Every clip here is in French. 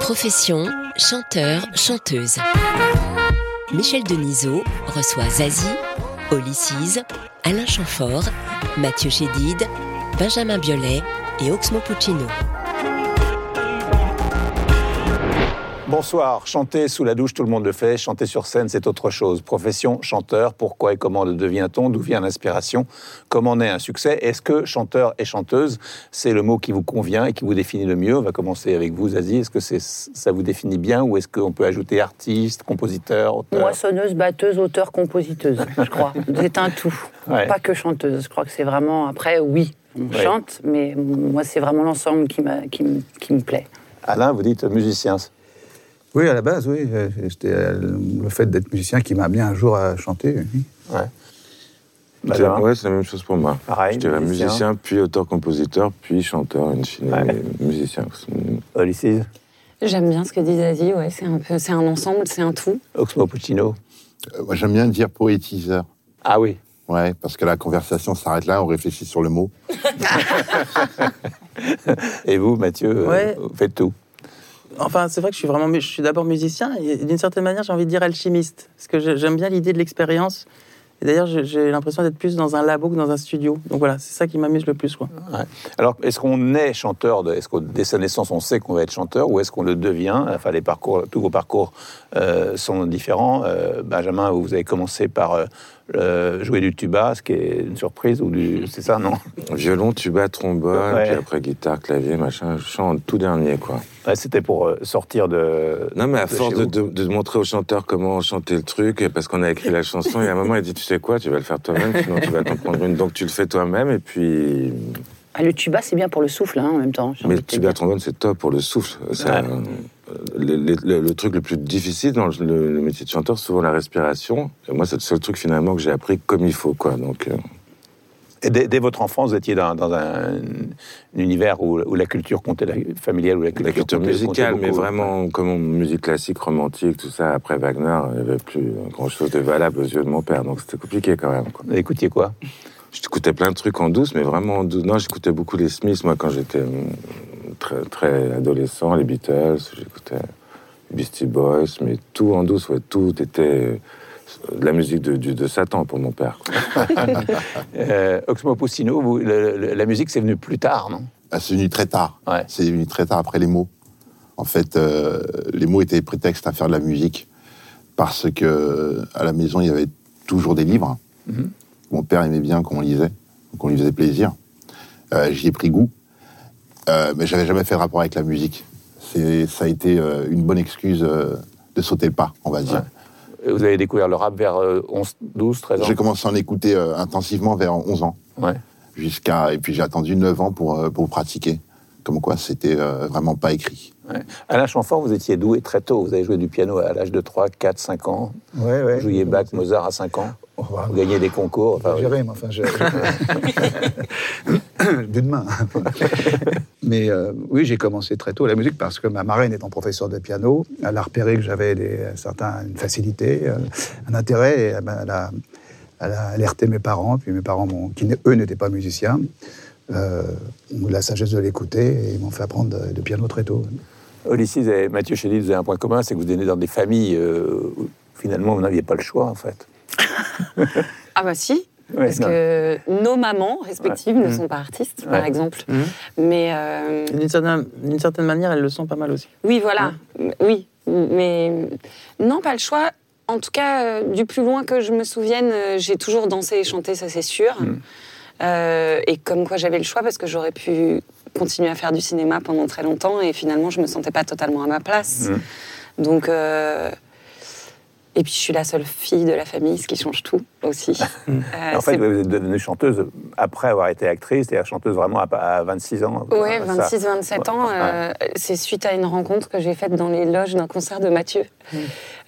Profession, chanteur, chanteuse. Michel Denisot reçoit Zazie, Olysses, Alain Chamfort, Mathieu Chédid, Benjamin Biolay et Oxmo Puccino. Bonsoir. Chanter sous la douche, tout le monde le fait. Chanter sur scène, c'est autre chose. Profession, chanteur, pourquoi et comment le devient-on? D'où vient l'inspiration? Comment naît un succès? Est-ce que chanteur et chanteuse, c'est le mot qui vous convient et qui vous définit le mieux? On va commencer avec vous, Zazie. Est-ce que ça vous définit bien ou est-ce qu'on peut ajouter artiste, compositeur, auteur? Moissonneuse, batteuse, auteur, compositeuse, je crois. c'est un tout. Pas que chanteuse. Je crois que c'est vraiment. Après, oui, on chante, mais moi, c'est vraiment l'ensemble qui, qui, qui me plaît. Alain, vous dites musicien. Oui, à la base, oui. C'était euh, le fait d'être musicien qui m'a bien un jour à chanter. Oui. Ouais. ouais, c'est la même chose pour moi. Pareil, je dirais musicien, puis auteur-compositeur, puis chanteur, une fine, musicien. Olysses J'aime bien ce que dit Zazie, ouais, c'est un, peu, c'est un ensemble, c'est un tout. Oxmo Puccino euh, Moi, j'aime bien dire poétiseur. Ah oui Ouais, parce que la conversation s'arrête là, on réfléchit sur le mot. Et vous, Mathieu, ouais. vous faites tout Enfin, c'est vrai que je suis vraiment, je suis d'abord musicien et d'une certaine manière, j'ai envie de dire alchimiste, parce que j'aime bien l'idée de l'expérience. Et d'ailleurs, j'ai l'impression d'être plus dans un labo que dans un studio. Donc voilà, c'est ça qui m'amuse le plus. Quoi. Ouais. Alors, est-ce qu'on est chanteur Est-ce que dès sa naissance, on sait qu'on va être chanteur ou est-ce qu'on le devient? Enfin, les parcours, tous vos parcours euh, sont différents. Euh, Benjamin, vous avez commencé par euh, euh, jouer du tuba, ce qui est une surprise, ou du. C'est ça, non? Violon, tuba, trombone, ouais. puis après guitare, clavier, machin, chant tout dernier, quoi. Ouais, C'était pour euh, sortir de. Non, mais à de force de, vous. de, de montrer au chanteur comment chanter le truc, et parce qu'on a écrit la chanson, y a un moment, il dit Tu sais quoi, tu vas le faire toi-même, sinon tu vas t'en prendre une. Donc tu le fais toi-même, et puis. Ah, le tuba, c'est bien pour le souffle, hein, en même temps. Mais le tuba, trombone, c'est top pour le souffle. Ça, euh, le, le- le- le truc le plus difficile dans le, métier de chanteur, c'est souvent la respiration. Et moi, c'est le seul truc finalement que j'ai appris comme il faut, quoi. Donc. euh, Et dès, dès votre enfance, vous étiez dans, dans un, un univers où, où la culture comptait, la, familiale, où la culture, La culture comptait- musicale, comptait mais vraiment comme musique classique, romantique, tout ça. Après Wagner, il n'y avait plus grand-chose de valable aux yeux de mon père, donc c'était compliqué quand même. Quoi. Vous écoutiez quoi? J'écoutais plein de trucs en douce, mais vraiment en douce. Non, j'écoutais beaucoup les Smiths, moi, quand j'étais euh, très, très adolescent, les Beatles, j'écoutais Beastie Boys, mais tout en douce, ouais, tout était de la musique de, Satan pour mon père. euh, Oxmo Puccino, vous, le- le- la musique, c'est venu plus tard, non? Ah, c'est venu très tard. Ouais. C'est venu très tard après les mots. En fait, euh, les mots étaient prétexte à faire de la musique parce que à la maison il y avait toujours des livres. Mhm. Mon père aimait bien qu'on lisait, qu'on lui faisait plaisir. Euh, J'y ai pris goût, Euh, mais j'avais jamais fait de rapport avec la musique. Ça a été euh, une bonne excuse euh, de sauter le pas, on va dire. Vous avez découvert le rap vers euh, 11, 12, 13 ans J'ai commencé à en écouter euh, intensivement vers 11 ans. Ouais. Jusqu'à, et puis j'ai attendu 9 ans pour, euh, pour pratiquer. Comme quoi, c'était euh, vraiment pas écrit. Ouais. Alain Chamfort, vous étiez doué très tôt. Vous avez joué du piano à l'âge de 3, 4, 5 ans. Ouais, ouais. Vous jouiez Bach, Mozart à 5 ans. Oh, bah, Vous gagnez des concours. Enfin, J'ai rien, mais enfin, j'ai. But de main. mais euh, oui, j'ai commencé très tôt la musique parce que ma marraine étant professeure de piano, elle a repéré que j'avais des, certains, une facilité, euh, un intérêt, et elle, m'a- elle a, elle a alerté mes parents, puis mes parents, qui eux n'étaient pas musiciens, euh, ont eu la sagesse de l'écouter et ils m'ont fait apprendre le piano très tôt. Olysses et Mathieu Chédid, vous avez un point commun, c'est que vous venez dans des familles où finalement vous n'aviez pas le choix en fait. Ah bah si, Ouais, parce non. que nos mamans respectives ne sont pas artistes, Ouais. par exemple. Mhm. Mais euh, D'une certaine, manière, elles le sont pas mal aussi. oui, voilà, oui. Mais non, pas le choix. En tout cas, euh, du plus loin que je me souvienne, euh, j'ai toujours dansé et chanté, ça c'est sûr. Euh, et comme quoi j'avais le choix, parce que j'aurais pu continuer à faire du cinéma pendant très longtemps, et finalement je me sentais pas totalement à ma place. Donc, euh, Et puis je suis la seule fille de la famille, ce qui change tout aussi. Euh, en fait, vous êtes devenue chanteuse après avoir été actrice, c'est-à-dire chanteuse vraiment à, 26 ans. Oui, 26-27 ans. Euh, c'est suite à une rencontre que j'ai faite dans les loges d'un concert de Mathieu. Mm.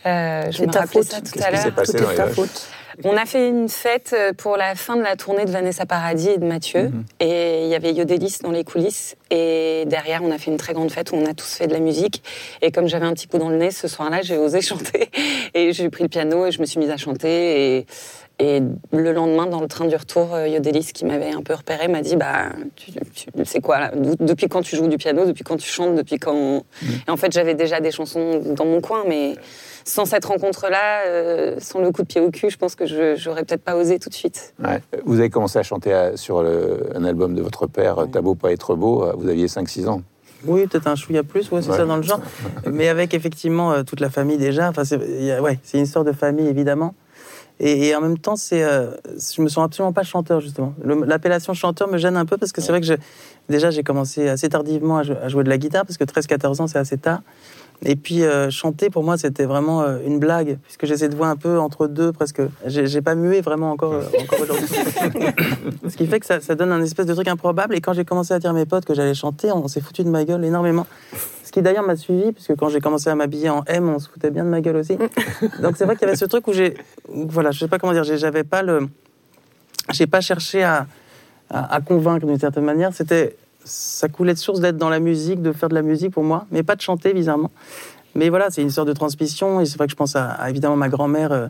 Euh, je me rappelais ça tout à l'heure. Tout est ta faute. On a fait une fête euh, pour la fin de la tournée de Vanessa Paradis et de Mathieu. Mhm. Et il y avait Yodelis dans les coulisses. Et derrière, on a fait une très grande fête où on a tous fait de la musique. Et comme j'avais un petit coup dans le nez, ce soir-là, j'ai osé chanter. Et j'ai pris le piano et je me suis mise à chanter. Et, et le lendemain, dans le train du retour, euh, Yodelis, qui m'avait un peu repéré, m'a dit Bah, tu, c'est quoi là? Depuis quand tu joues du piano Depuis quand tu chantes Depuis quand. Mhm. Et en fait, j'avais déjà des chansons dans mon coin, mais sans cette rencontre-là, euh, sans le coup de pied au cul, je pense que je n'aurais peut-être pas osé tout de suite. Vous avez commencé à chanter sur un album de votre père, T'as beau pas être beau, vous aviez 5-6 ans. Oui, peut-être un chouïa plus, ouais, c'est ça dans le genre. Mais avec effectivement euh, toute la famille déjà. Enfin, c'est ouais, une histoire de famille évidemment. Et, en même temps, c'est, euh, je me sens absolument pas chanteur justement. L'appellation chanteur me gêne un peu parce que c'est vrai que je, déjà j'ai commencé assez tardivement à, jouer de la guitare parce que 13-14 ans c'est assez tard. Et puis euh, chanter pour moi c'était vraiment euh, une blague puisque j'ai cette voix un peu entre deux presque. J'ai pas mué vraiment encore, euh, encore aujourd'hui. Ce qui fait que ça, ça, donne un espèce de truc improbable. Et quand j'ai commencé à dire à mes potes que j'allais chanter, on s'est foutu de ma gueule énormément. Ce qui d'ailleurs m'a suivi puisque quand j'ai commencé à m'habiller en M, on se foutait bien de ma gueule aussi. Donc c'est vrai qu'il y avait ce truc où j'ai, voilà, je sais pas comment dire, j'avais pas le, j'ai pas cherché à, à, à convaincre d'une certaine manière. C'était ça coulait de source d'être dans la musique, de faire de la musique pour moi, mais pas de chanter bizarrement. Mais voilà, c'est une sorte de transmission, et c'est vrai que je pense à, évidemment ma grand-mère euh,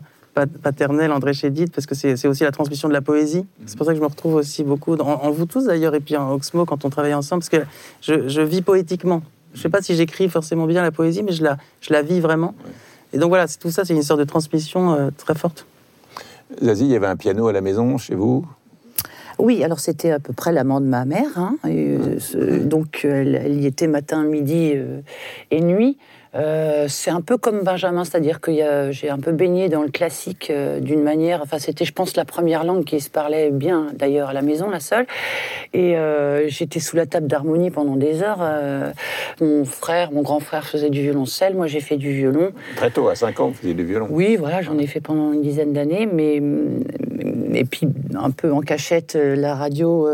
paternelle, André Chédid, parce que c'est aussi la transmission de la poésie. C'est pour ça que je me retrouve aussi beaucoup, en, vous tous d'ailleurs, et puis en Oxmo quand on travaille ensemble, parce que je, vis poétiquement. Je ne sais pas si j'écris forcément bien la poésie, mais je la, je la vis vraiment. Et donc voilà, tout ça, c'est une sorte de transmission euh, très forte. Zazie, il y avait un piano à la maison chez vous? Oui, alors c'était à peu près l'amant de ma mère. Hein, euh, donc elle, y était matin, midi euh, et nuit. Euh, c'est un peu comme Benjamin, c'est-à-dire que j'ai un peu baigné dans le classique euh, d'une manière. Enfin, c'était, je pense, la première langue qui se parlait bien, d'ailleurs, à la maison, la seule. Et euh, j'étais sous la table d'harmonie pendant des heures. mon frère, mon grand frère faisait du violoncelle, moi j'ai fait du violon. Très tôt, à 5 ans, vous faisiez du violon Oui, voilà, j'en ai fait pendant une dizaine d'années, mais et puis un peu en cachette la radio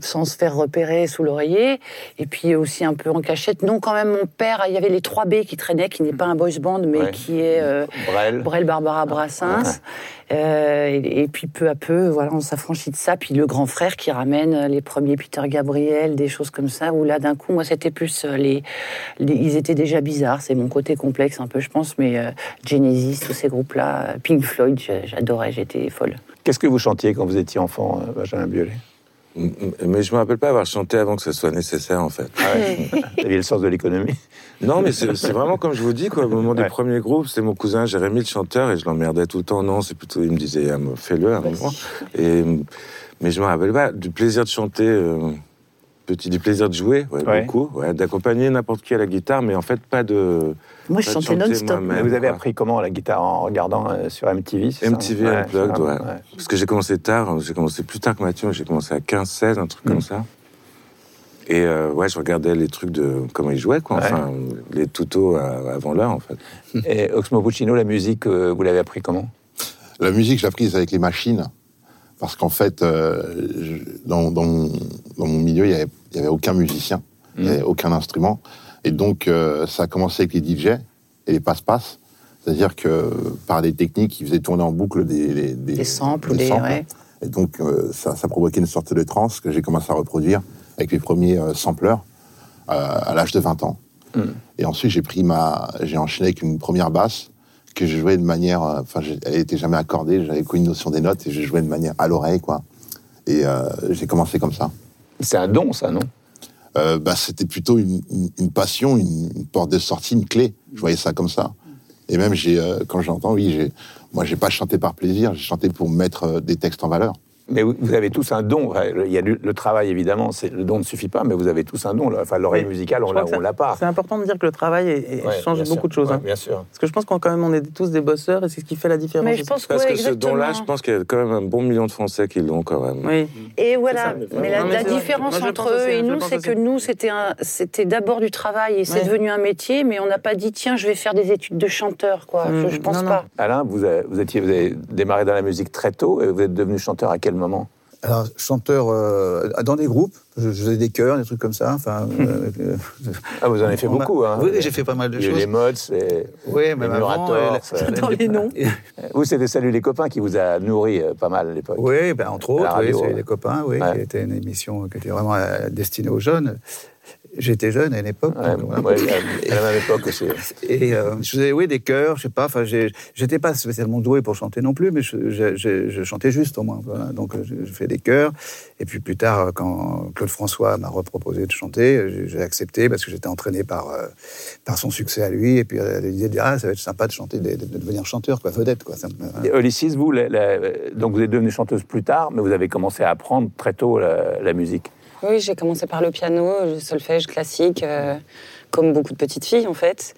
sans se faire repérer sous l'oreiller, et puis aussi un peu en cachette. Non, quand même, mon père, il y avait les trois qui traînait, qui n'est pas un boys band, mais qui est euh, Brel. Barbara Brassens. Euh, et, puis peu à peu, voilà, on s'affranchit de ça. Puis le grand frère qui ramène les premiers Peter Gabriel, des choses comme ça. Où là, d'un coup, moi, c'était plus euh, les, ils étaient déjà bizarres. C'est mon côté complexe un peu, je pense. Mais Genesis, tous ces groupes-là, Pink Floyd, j'adorais, j'étais folle. Qu'est-ce que vous chantiez quand vous étiez enfant, Benjamin Biolay? Mais je me rappelle pas avoir chanté avant que ce soit nécessaire, en fait. Ah ouais. le sens de l'économie? Non, mais c'est vraiment comme je vous dis, quoi. Au moment des premiers groupes, c'était mon cousin Jérémy, le chanteur, et je l'emmerdais tout le temps. Non, c'est plutôt, il me disait, ah, fais-le, un moment. Et, mais je me rappelle pas du plaisir de chanter. Euh, petit du plaisir de jouer, beaucoup, d'accompagner n'importe qui à la guitare, mais en fait pas de. Moi, je chantais non-stop. Vous avez appris comment la guitare en regardant euh, sur MTV MTV Unplugged, ouais. Parce que j'ai commencé tard, j'ai commencé plus tard que Mathieu, j'ai commencé à 15-16, un truc comme mm. ça. Et euh, ouais, je regardais les trucs de comment ils jouaient, quoi. Enfin, les tutos avant l'heure, en fait. Et Oxmo Puccino, la musique, euh, vous l'avez appris comment? La musique, je l'ai apprise avec les machines parce qu'en fait, euh, dans, dans, mon, dans, mon, milieu, il n'y avait, aucun musicien, il n'y avait mmh. aucun instrument. Et donc, euh, ça a commencé avec les DJ et les passe-passe. C'est-à-dire que par des techniques, ils faisaient tourner en boucle des, des, samples. Des, Ouais. Et donc, euh, ça, ça, provoquait une sorte de transe que j'ai commencé à reproduire avec mes premiers sampleurs à l'âge de 20 ans. Mmh. Et ensuite, j'ai pris ma, j'ai enchaîné avec une première basse que je jouais de manière, euh, enfin, elle était jamais accordée, j'avais une notion des notes et je jouais de manière à l'oreille, quoi. Et euh, j'ai commencé comme ça. C'est un don, ça, non? Euh, bah, c'était plutôt une, passion, une, porte de sortie, une clé. Je voyais ça comme ça. Et même, j'ai, quand j'entends, oui, moi, j'ai pas chanté par plaisir, j'ai chanté pour mettre des textes en valeur. Mais vous avez tous un don. Il y a du- le travail, évidemment, c'est- le don ne suffit pas, mais vous avez tous un don. là. Enfin, l'oreille musicale, on l'a pas. C'est important de dire que le travail est- est- Ouais, change beaucoup sûr. de choses. Ouais, hein. Bien sûr. Parce que je pense qu'en quand même, on est tous des bosseurs et c'est ce qui fait la différence. Mais je pense Parce ouais, que ce don-là, je pense qu'il y a quand même un bon million de Français qui l'ont quand même. Oui. Et voilà. ça, mais la, Non, mais différence Moi, entre eux et nous, c'est que nous, c'était un- c'était d'abord du travail et c'est devenu un métier, mais on n'a pas dit tiens, je vais faire des études de chanteur, quoi. Mm, je, pense pas. Alain, vous avez, vous, étiez, vous avez démarré dans la musique très tôt et vous êtes devenu chanteur à quel moment Alors, chanteur euh, dans des groupes, je, je faisais des chœurs, des trucs comme ça. Enfin, euh, Ah, vous en avez fait beaucoup. Hein. Oui, j'ai fait pas mal de Il y choses. les mods, et Oui, les. Murators, euh, Dans les noms. Vous, c'était Salut les copains qui vous a nourri euh, pas mal à l'époque. Oui, ben, entre autres, oui, radio, c'est ouais. les copains, oui, Ouais. qui était une émission qui était vraiment euh, destinée aux jeunes. J'étais jeune à une époque. Ouais, donc, voilà. ouais, à la même époque aussi. Et euh, je faisais, oui, des chœurs, je sais pas. Enfin, j'étais pas spécialement doué pour chanter non plus, mais je, je- je- je chantais juste au moins. Voilà. Donc, euh, je, fais des chœurs. Et puis plus tard, quand Claude François m'a reproposé de chanter, j'ai- accepté parce que j'étais entraîné par euh, par son succès à lui. Et puis l'idée de ah, ça va être sympa de chanter, de, de devenir chanteur, quoi, vedette, quoi. Et Olysses, vous, la- la- donc vous êtes devenue chanteuse plus tard, mais vous avez commencé à apprendre très tôt la, la musique. Oui, j'ai commencé par le piano, le solfège classique, euh, comme beaucoup de petites filles en fait.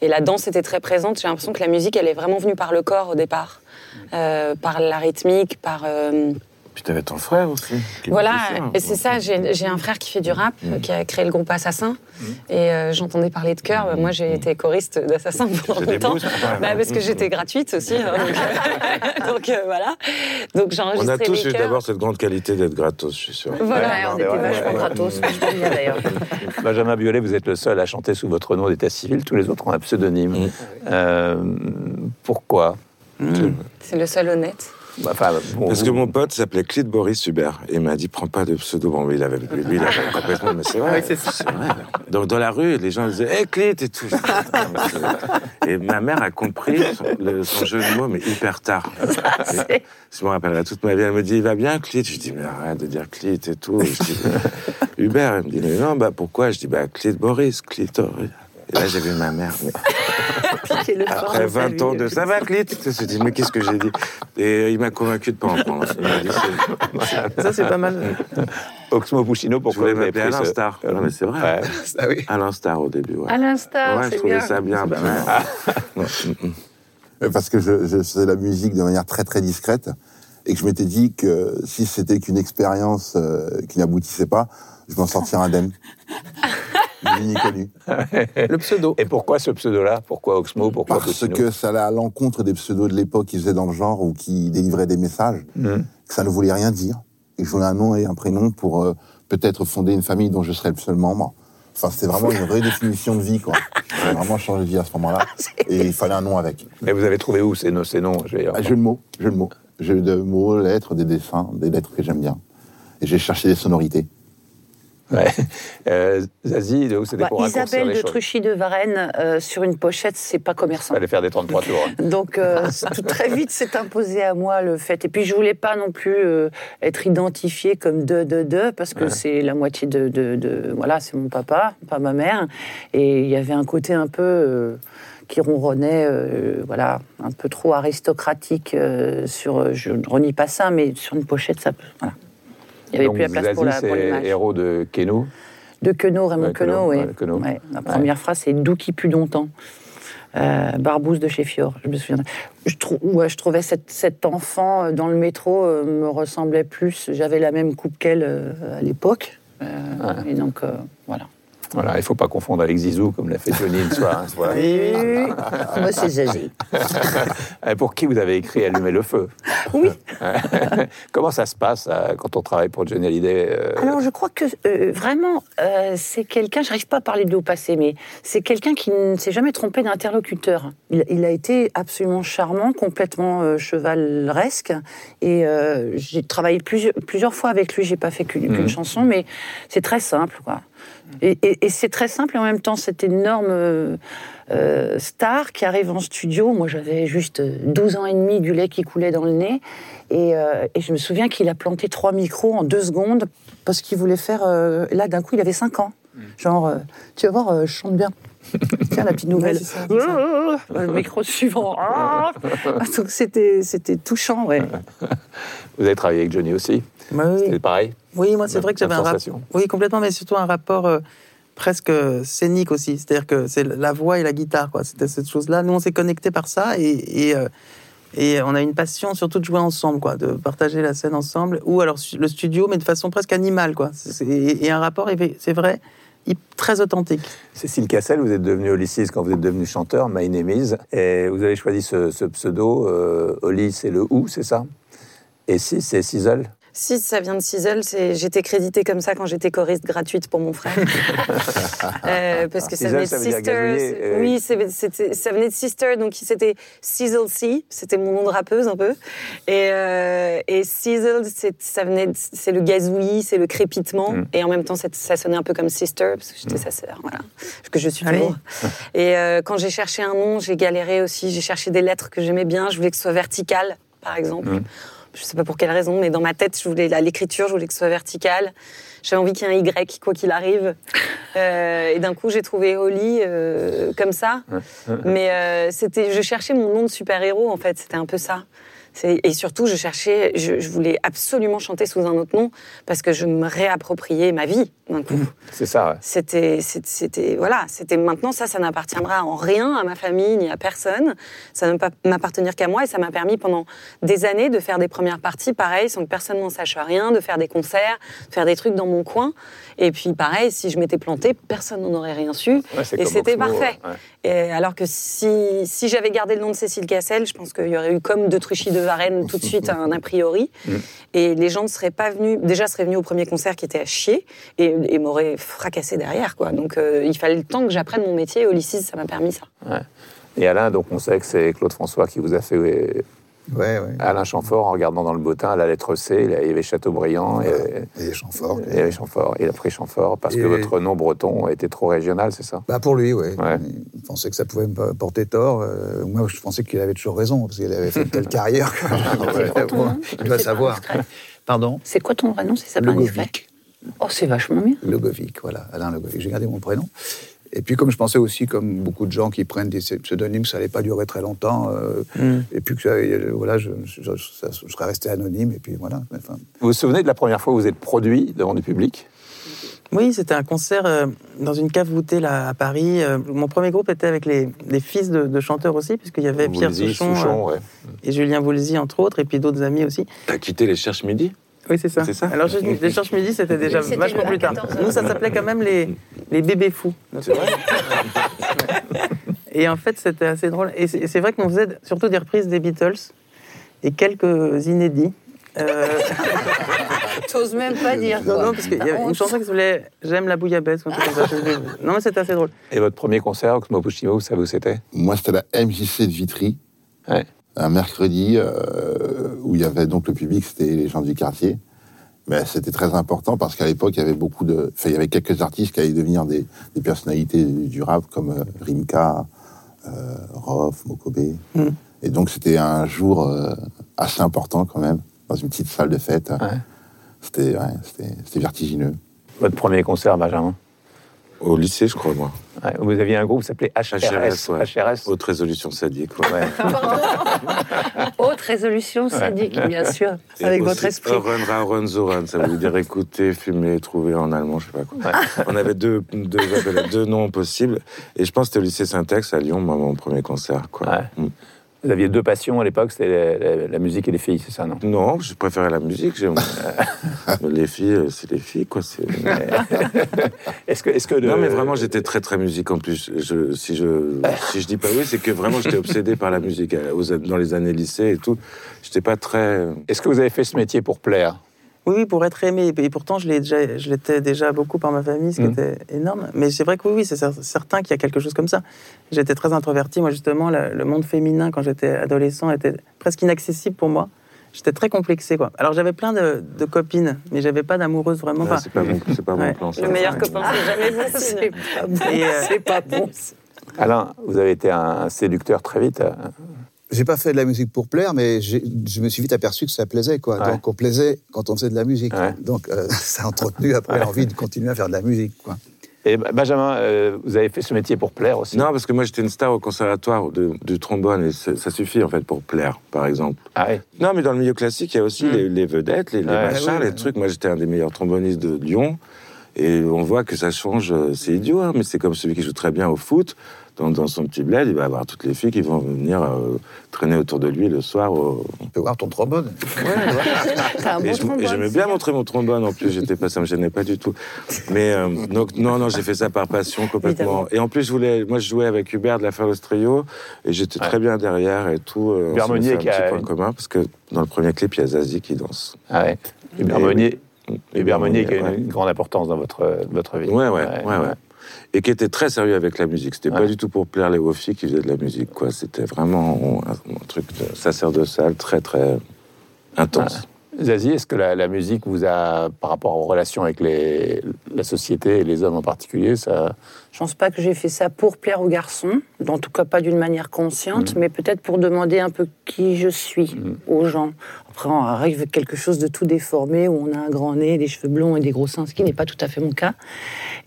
Et la danse était très présente. J'ai l'impression que la musique, elle est vraiment venue par le corps au départ, Euh, par la rythmique, par. Euh, Puis t'avais ton frère aussi. Voilà, et c'est ça. J'ai un frère qui fait du rap, Mm. euh, qui a créé le groupe Assassin. Et euh, j'entendais parler de chœur. Bah, moi, j'ai été choriste d'Assassin pendant longtemps. Bah, parce que j'étais gratuite aussi. hein, donc donc, euh, voilà. Donc j'ai On a tous eu d'abord cette grande qualité d'être gratos, je suis sûr. Voilà. Ouais, on était vachement gratos. Je d'ailleurs. Benjamin Biolay, vous êtes le seul à chanter sous votre nom d'état civil. Tous les autres ont un pseudonyme. Mm. Euh, pourquoi? C'est le seul honnête. Enfin, bon, Parce vous- que mon pote s'appelait Clit Boris Hubert. Et il m'a dit, prends pas de pseudo. Bon, mais il avait, lui, il avait complètement, mais c'est vrai. Oui, c'est ça. c'est vrai. Donc, dans la rue, les gens disaient, hé, Clit et tout. Et ma mère a compris son, le- son jeu de mots, mais hyper tard. Et Je me rappellerai toute ma vie. Elle me dit, il va bien, Clit Je dis, mais arrête de dire Clit et tout. Je dis, Hubert, elle me dit, mais non, bah pourquoi? Je dis, bah Clit Boris, Clitoris. Et là, j'ai vu ma mère. mais après 20 ans de ça va, Clit Je me suis dit, mais qu'est-ce que j'ai dit Et il m'a convaincu de pas en prendre. Il m'a dit, c'est- Ça, c'est pas mal. Oxmo Puccino, Je pourquoi voulais m'appeler pris Alain ce- Star. Non, mais c'est vrai. Ouais. Ah oui. Alain Star au début, ouais. À l'instar, ouais, je trouvais bien. ça bien. Mm, mm. Parce que je, je faisais la musique de manière très très discrète et que je m'étais dit que si c'était qu'une expérience euh, qui n'aboutissait pas, je m'en sortirais indemne. Connu. Le pseudo. Et pourquoi ce pseudo-là? Pourquoi Oxmo? Pourquoi Parce que ça allait à l'encontre des pseudos de l'époque qui faisaient dans le genre ou qui délivraient des messages, Mhm. que ça ne voulait rien dire. Et je voulais un nom et un prénom pour euh, peut-être fonder une famille dont je serais le seul membre. Enfin, c'était vraiment une redéfinition de vie, quoi. J'ai vraiment changé de vie à ce moment-là. Et il fallait un nom avec. Mais vous avez trouvé où ces, noms- ces noms je veux dire Ah, de mots, jeu de mots. De mots, lettres, des dessins, des lettres que j'aime bien. Et j'ai cherché des sonorités. Ouais. Euh, Zazie, c'était Bah, pour Isabelle de. Truchy de Varennes euh, sur une pochette, c'est pas commerçant. Fallait faire des 33 tours. hein. Donc euh, très vite s'est imposé à moi le fait. Et puis je voulais pas non plus euh, être identifiée comme de de de parce que c'est la moitié de, de, de- voilà c'est mon papa, pas ma mère. Et il y avait un côté un peu euh, qui ronronnait, euh, voilà, un peu trop aristocratique sur. Je ne renie pas ça, mais sur une pochette, ça peut. Voilà. Il n'y avait Donc, plus la place pour Zazie, la- pour c'est l'image. héros de Keno. De Queneau, Raymond Ouais, Queneau, Queneau, oui. ouais, Queneau. Ouais, la première phrase, c'est D'où qui pue longtemps. Euh, Barbouze de chez Fior, je me souviens. Je, trou- ouais, je trouvais cette, cet enfant euh, dans le métro euh, me ressemblait plus. J'avais la même coupe qu'elle euh, à l'époque. Euh, Et donc, euh, voilà. Voilà, il ne faut pas confondre avec Zizou, comme l'a fait Johnny une soir. hein, voilà. Moi, c'est Zazie. Euh, Pour qui vous avez écrit Allumer le feu? Oui. Comment ça se passe euh, quand on travaille pour Johnny Hallyday euh, Alors, je crois que euh, vraiment, euh, c'est quelqu'un, j'arrive pas à parler de au passé, mais c'est quelqu'un qui ne s'est jamais trompé d'interlocuteur. Il, il a été absolument charmant, complètement euh, chevaleresque. Et j'ai travaillé plusieurs, plusieurs fois avec lui, j'ai pas fait qu'une qu'une chanson, mais c'est très simple, quoi. Et, et- et c'est très simple, et en même temps, cette énorme euh, star qui arrive en studio. Moi, j'avais juste 12 ans et demi, du lait qui coulait dans le nez. Et, euh, et je me souviens qu'il a planté trois micros en deux secondes parce qu'il voulait faire. euh, là, d'un coup, il avait 5 ans. Genre, euh, tu vas voir, je chante bien. Tiens, la petite nouvelle. Ça, le micro suivant. Ah Donc c'était c'était touchant, ouais. Vous avez travaillé avec Johnny aussi Bah oui. C'était pareil Oui, moi, c'est vrai que j'avais un rapport. Oui, complètement, mais surtout un rapport euh, presque scénique aussi. C'est-à-dire que c'est la voix et la guitare, quoi. C'était cette chose-là. Nous, on s'est connectés par ça et, et, euh, et on a une passion surtout de jouer ensemble, quoi, de partager la scène ensemble, ou alors le studio, mais de façon presque animale, quoi. Et, et un rapport, c'est vrai, très authentique. Cécile Cassel, vous êtes devenue Ulysses quand vous êtes devenu chanteur, My Name Is, et vous avez choisi ce, ce pseudo, euh, Oli, c'est le ou, c'est ça? Et si, c'est Sizzle? Si ça vient de Sizzle, c'est j'étais créditée comme ça quand j'étais choriste gratuite pour mon frère. Euh, parce que ça venait de Sister. euh, Oui, ça venait de Sister, donc c'était Sizzle C, c'était mon nom de rappeuse un peu. Et, euh, et c'est- ça venait, de- c'est le gazouillis, c'est le crépitement, Mm. et en même temps ça, ça sonnait un peu comme Sister parce que j'étais sa sœur, voilà, Parce que je suis toujours. Et euh, quand j'ai cherché un nom, j'ai galéré aussi. J'ai cherché des lettres que j'aimais bien. Je voulais que ce soit vertical, par exemple. Mm. Je sais pas pour quelle raison, mais dans ma tête, je voulais l'écriture, je voulais que ce soit vertical. J'avais envie qu'il y ait un Y, quoi qu'il arrive. Euh, et d'un coup, j'ai trouvé Holly euh, comme ça. Mais euh, c'était, je cherchais mon nom de super-héros, en fait. C'était un peu ça. Et surtout, je cherchais, je, je voulais absolument chanter sous un autre nom parce que je me réappropriais ma vie d'un coup. C'est ça, ouais. C'était, c'était, voilà, c'était maintenant ça, ça n'appartiendra en rien à ma famille ni à personne. Ça ne m'appartenir qu'à moi et ça m'a permis pendant des années de faire des premières parties, pareil, sans que personne n'en sache rien, de faire des concerts, de faire des trucs dans mon coin. Et puis pareil, si je m'étais plantée, personne n'en aurait rien su. Ouais, et c'était parfait. ouais. Alors que si, si j'avais gardé le nom de Cécile Cassel, je pense qu'il y aurait eu comme de Truchy de Varennes tout de suite un a priori. Mm. Et les gens ne seraient pas venus, déjà seraient venus au premier concert qui était à chier et, et m'auraient fracassé derrière. Quoi. Donc euh, il fallait le temps que j'apprenne mon métier. Au lycée, ça m'a permis ça. Et Alain, donc on sait que c'est Claude François qui vous a fait Ouais, ouais. Alain Chamfort en regardant dans le bottin la lettre C, il y avait Chateaubriand et, Et et il y avait Chamfort. Il a pris Chamfort parce que Et- votre nom breton était trop régional, c'est ça? Bah pour lui, oui. Ouais. Il pensait que ça pouvait me porter tort. Euh, moi, je pensais qu'il avait toujours raison, parce qu'il avait fait une telle carrière. il doit savoir. Pardon? C'est quoi ton vrai nom? C'est ça pas. Oh, c'est vachement bien. Logovic, voilà, Alain Logovic. J'ai gardé mon prénom. Et puis, comme je pensais aussi, comme beaucoup de gens qui prennent des pseudonymes, ça n'allait pas durer très longtemps. euh, Mm. Et puis, que euh, voilà, je, je- ça- je serais resté anonyme. Et puis, voilà. Enfin, Vous vous souvenez de la première fois où vous êtes produit devant du public? Oui, c'était un concert euh, dans une cave voûtée là, à Paris. Euh, mon premier groupe était avec les, les fils de, de chanteurs aussi, puisqu'il y avait Pierre Souchon, Souchon, euh, ouais. et Julien Voulzy, entre autres, et puis d'autres amis aussi. T'as quitté les Cherches Midi? Oui, c'est ça. Ça Alors, je- les Cherches Midi, c'était déjà vachement plus tard. 14 heures. Nous, ça s'appelait quand même les, les bébés fous. C'est vrai Et en fait, c'était assez drôle. Et c'est vrai qu'on faisait surtout des reprises des Beatles et quelques inédits. Euh, T'oses même pas dire. non, quoi. non, parce qu'il y avait une chanson qui s'appelait J'aime la bouillabaisse. ou Non, mais c'était assez drôle. Et votre premier concert, Oxmo Puccino, vous savez où c'était? Moi, c'était la MJC de Vitry, Ouais. Un mercredi euh, où il y avait donc le public, c'était les gens du quartier. Mais c'était très important parce qu'à l'époque, il y avait beaucoup de, enfin, il y avait quelques artistes qui allaient devenir des, des personnalités du rap comme euh, Rimka, euh, Rof, Mokobe. Mm. Et donc, c'était un jour euh, assez important quand même, dans une petite salle de fête. Ouais. C'était, ouais, c'était, c'était vertigineux. Votre premier concert, Benjamin? Au lycée, je crois, moi. Ouais, Vous aviez un groupe qui s'appelait HRS. HRS, ouais. HRS. Haute résolution sadique. ouais. Haute résolution sadique, bien sûr, Et avec aussi votre esprit. Run, Ra, Run, ça veut dire écouter, fumer, trouver en allemand, je sais pas quoi. On avait deux, deux, deux noms possibles. Et je pense que c'était au lycée Syntax à Lyon, moi, mon premier concert. Quoi. Ouais. Mm. Vous aviez deux passions à l'époque, c'était la, la- la musique et les filles, c'est ça, non? Non, je préférais la musique. les filles, euh, c'est les filles, quoi. Est-ce que, est-ce que le- Non, mais vraiment, j'étais très, très musique en plus. Je, si, je, si je dis pas oui, c'est que vraiment, j'étais obsédé par la musique euh, dans les années lycée et tout. J'étais pas très. Est-ce que vous avez fait ce métier pour plaire? Oui, oui, pour être aimé. Et pourtant, je l'ai déjà- je l'étais déjà beaucoup par ma famille, ce qui Mm. était énorme. Mais c'est vrai que oui, oui, c'est cer- certain qu'il y a quelque chose comme ça. J'étais très introverti. Moi, justement, le, le monde féminin, quand j'étais adolescent, était presque inaccessible pour moi. J'étais très complexé, quoi. Alors, j'avais plein de, de copines, mais j'avais pas d'amoureuse vraiment. Ouais, Enfin, c'est pas mon, c'est pas Ouais. mon plan. ça. Le meilleur copain, c'est jamais vous. C'est pas bon. Euh, C'est pas bon. Alain, vous avez été un séducteur très vite. J'ai pas fait de la musique pour plaire, mais je me suis vite aperçu que ça plaisait, quoi. Ouais. Donc, on plaisait quand on faisait de la musique. Ouais. Donc, euh, ça a entretenu après l'envie de continuer à faire de la musique, quoi. Et Benjamin, euh, vous avez fait ce métier pour plaire aussi? Non, parce que moi j'étais une star au conservatoire de, du trombone et ça suffit en fait pour plaire, par exemple. Ah oui. Non, mais dans le milieu classique, il y a aussi Mm. les, les vedettes, les, les Ouais, machins, oui, les oui. trucs. Moi, j'étais un des meilleurs trombonistes de Lyon. Et on voit que ça change. euh, C'est idiot, hein, mais c'est comme celui qui joue très bien au foot. Dans, dans son petit bled, il va avoir toutes les filles qui vont venir euh, traîner autour de lui le soir. au- On peut voir ton trombone. Un Et bon j'aimais bien montrer mon trombone en plus, j'étais pas, ça me gênait pas du tout. Mais euh, donc non, non, j'ai fait ça par passion complètement. Évidemment. Et en plus, je voulais, moi, je jouais avec Hubert de la Ferlos Trio et j'étais très bien derrière et tout. euh, Hubert Meunier un qui a petit point commun parce que dans le premier clip, il y a Zazie qui danse. Ah ouais. Hubert Et Meunier. Hubert Meunier qui a une, ouais. une grande importance dans votre, votre vie. Ouais, ouais, ouais, ouais. Et qui était très sérieux avec la musique. C'était pas Ouais. du tout pour plaire les filles qui faisaient de la musique, quoi. C'était vraiment un, un truc de sacerdotal très, très intense. Zazie, est-ce que la, la musique vous a, par rapport aux relations avec les, la société et les hommes en particulier, ça... Je pense pas que j'ai fait ça pour plaire aux garçons, en tout cas pas d'une manière consciente, mais peut-être pour demander un peu qui je suis aux gens. Après, on arrive quelque chose de tout déformé, où on a un grand nez, des cheveux blonds et des gros seins, ce qui n'est pas tout à fait mon cas.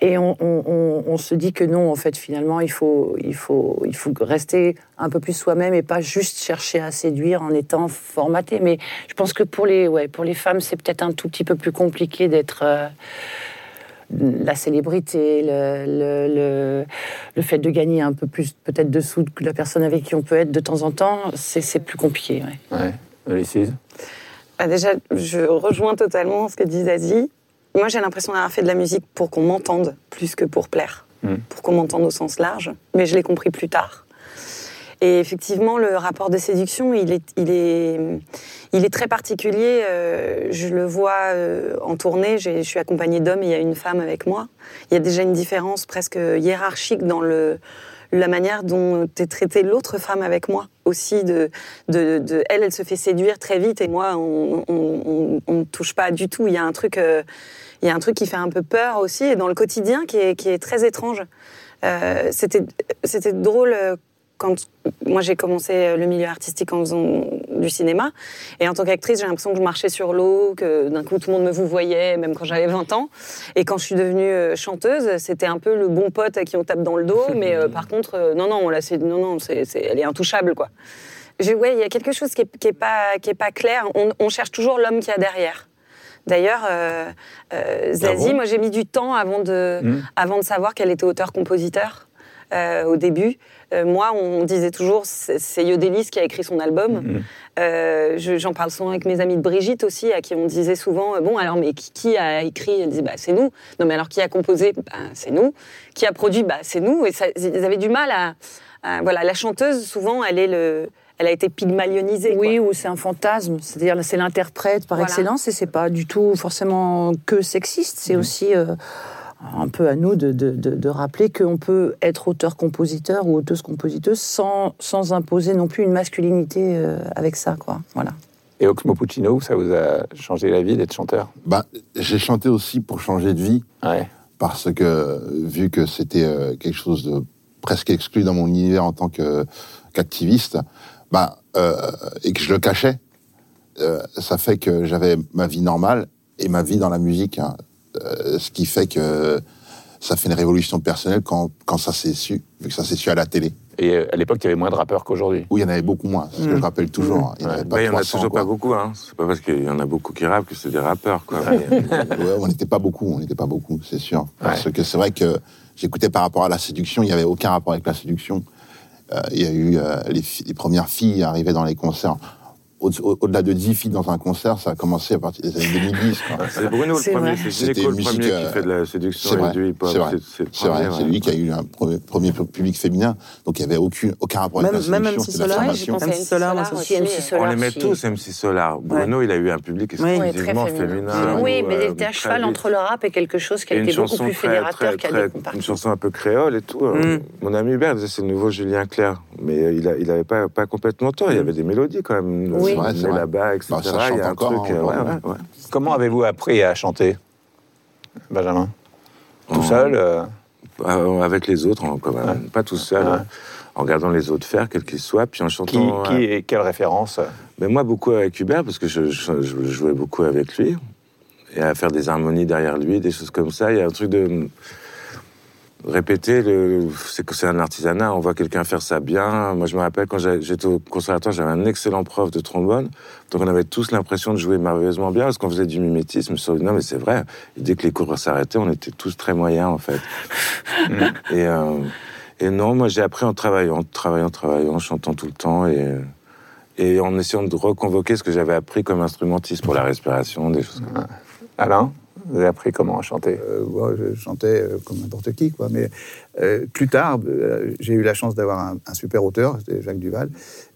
Et on, se dit que non, en fait, finalement, il faut, il faut, il faut rester un peu plus soi-même et pas juste chercher à séduire en étant formaté. Mais je pense que pour les, ouais, pour les femmes, c'est peut-être un tout petit peu plus compliqué d'être... euh, la célébrité, le, le, le, fait de gagner un peu plus peut-être de sous que la personne avec qui on peut être de temps en temps, c'est plus compliqué. Ulysses Bah, déjà, je rejoins totalement ce que dit Zazie. Moi, j'ai l'impression d'avoir fait de la musique pour qu'on m'entende plus que pour plaire, Mm. pour qu'on m'entende au sens large. Mais je l'ai compris plus tard. Et effectivement, le rapport de séduction, il est, il est, il est très particulier. Euh, je le vois euh, en tournée. Je suis accompagnée d'hommes et il y a une femme avec moi. Il y a déjà une différence presque hiérarchique dans le, la manière dont est traitée l'autre femme avec moi aussi. De, de, elle, elle se fait séduire très vite et moi, on ne touche pas du tout. Il y a un truc, euh, y a un truc qui fait un peu peur aussi et dans le quotidien qui est, qui est très étrange. Euh, C'était c'était drôle. euh, Quand moi j'ai commencé le milieu artistique en faisant du cinéma, et en tant qu'actrice, j'ai l'impression que je marchais sur l'eau, que d'un coup tout le monde me vous voyait, même quand j'avais 20 ans. Et quand je suis devenue euh, chanteuse, c'était un peu le bon pote à qui on tape dans le dos, mais euh, par contre, euh, non, non, là, c'est, non, non, c'est, c'est- elle est intouchable, quoi. Je- ouais, il y a quelque chose qui est, qui est pas, qui est pas clair. On, on cherche toujours l'homme qu'il y a derrière. D'ailleurs, euh, euh, Zazie, bon? moi j'ai mis du temps avant de, Mm. avant de savoir qu'elle était auteur-compositeur euh, au début. Euh, moi, on disait toujours c'est Yodelis qui a écrit son album. Mhm. Euh, je- J'en parle souvent avec mes amis de Brigitte aussi, à qui on disait souvent euh, bon alors mais qui, qui a écrit? Elle disait bah c'est nous. Non mais alors qui a composé? Bah, C'est nous. Qui a produit? Bah c'est nous. Et ça, ils avaient du mal à, à- voilà la chanteuse souvent elle est le elle a été pygmalionisée. Oui, quoi. ou c'est un fantasme, c'est-à-dire c'est l'interprète par Voilà. excellence et c'est pas du tout forcément que sexiste, c'est aussi euh, un peu à nous de, de- de- de rappeler qu'on peut être auteur-compositeur ou auteuse-compositeuse sans, sans imposer non plus une masculinité euh, avec ça, quoi. Voilà. Et Oxmo Puccino, ça vous a changé la vie d'être chanteur? Bah, j'ai chanté aussi pour changer de vie, Ouais. parce que vu que c'était euh, quelque chose de presque exclu dans mon univers en tant que- qu'activiste, bah, euh, et que je le cachais, euh, ça fait que j'avais ma vie normale et ma vie dans la musique, hein. Euh, ce qui fait que ça fait une révolution personnelle quand, quand ça s'est su, vu que ça s'est su à la télé, Et euh, à l'époque, il y avait moins de rappeurs qu'aujourd'hui. où il y en avait beaucoup moins, c'est ce que je rappelle toujours. Il y en avait Bah, il en a 300, toujours quoi. pas beaucoup, hein. C'est pas parce qu'il y en a beaucoup qui rappent que c'est des rappeurs, quoi. Ouais, on n'était pas beaucoup, on n'était pas beaucoup, c'est sûr. Parce que c'est vrai que j'écoutais par rapport à la séduction, il n'y avait aucun rapport avec la séduction. Euh, il y a eu euh, les, les premières filles arrivaient dans les concerts. Au- au- Au-delà de 10 filles dans un concert, ça a commencé à partir des années 2010. quoi. C'est Bruno le premier, vrai. c'est le musique, premier euh, qui fait de la séduction C'est et vrai, du hip-hop. c'est vrai, c'est vrai, lui qui a eu un premier, premier public féminin, donc il n'y avait aucun, aucun rapport avec Même- la même séduction, MC c'était la Solar, Ouais, j'ai formation. pensé à MC Solar, moi, aussi. MC euh, Solar. On aimait tous MC Solar. Bruno, il a eu un public exclusivement féminin. ou, oui, mais euh, il était à cheval entre le rap et quelque chose qui été beaucoup chanson plus fédérateur des Une chanson un peu créole et tout. euh, Mm. Mon ami Hubert disait c'est le nouveau Julien Clerc. Mais euh, il a- il avait pas, pas complètement tort. Il y avait des mélodies quand même. Oui. C'est vrai, c'est vrai. là-bas, etc. Bah, ça il y chante a un encore, truc. hein, euh, ouais, vraiment. ouais, ouais. Comment avez-vous appris à chanter, Benjamin? Tout En- seul euh, Euh, Avec les autres, en- quand même. Ouais. Pas tout seul. Ouais. hein. En regardant les autres faire, quels qu'ils soient, puis en Qui, chantant. qui et quelle référence? Mais moi, beaucoup avec Hubert, parce que je, je- je jouais beaucoup avec lui, et à faire des harmonies derrière lui, des choses comme ça. Il y a un truc de. Répéter, c'est que c'est un artisanat. On voit quelqu'un faire ça bien. Moi, je me rappelle quand j'étais au conservatoire, j'avais un excellent prof de trombone. Donc, on avait tous l'impression de jouer merveilleusement bien parce qu'on faisait du mimétisme. Non, mais c'est vrai. Et dès que les cours s'arrêtaient, on était tous très moyens, en fait. et, euh, et non, moi, j'ai appris en travaillant, travaillant, travaillant, chantant tout le temps et, et en essayant de reconvoquer ce que j'avais appris comme instrumentiste pour la respiration, des choses comme ça. Alain, vous avez appris comment chanter? Euh, je chantais euh, comme n'importe qui, quoi. Mais euh, plus tard, euh, j'ai eu la chance d'avoir un, un super auteur, c'était Jacques Duval.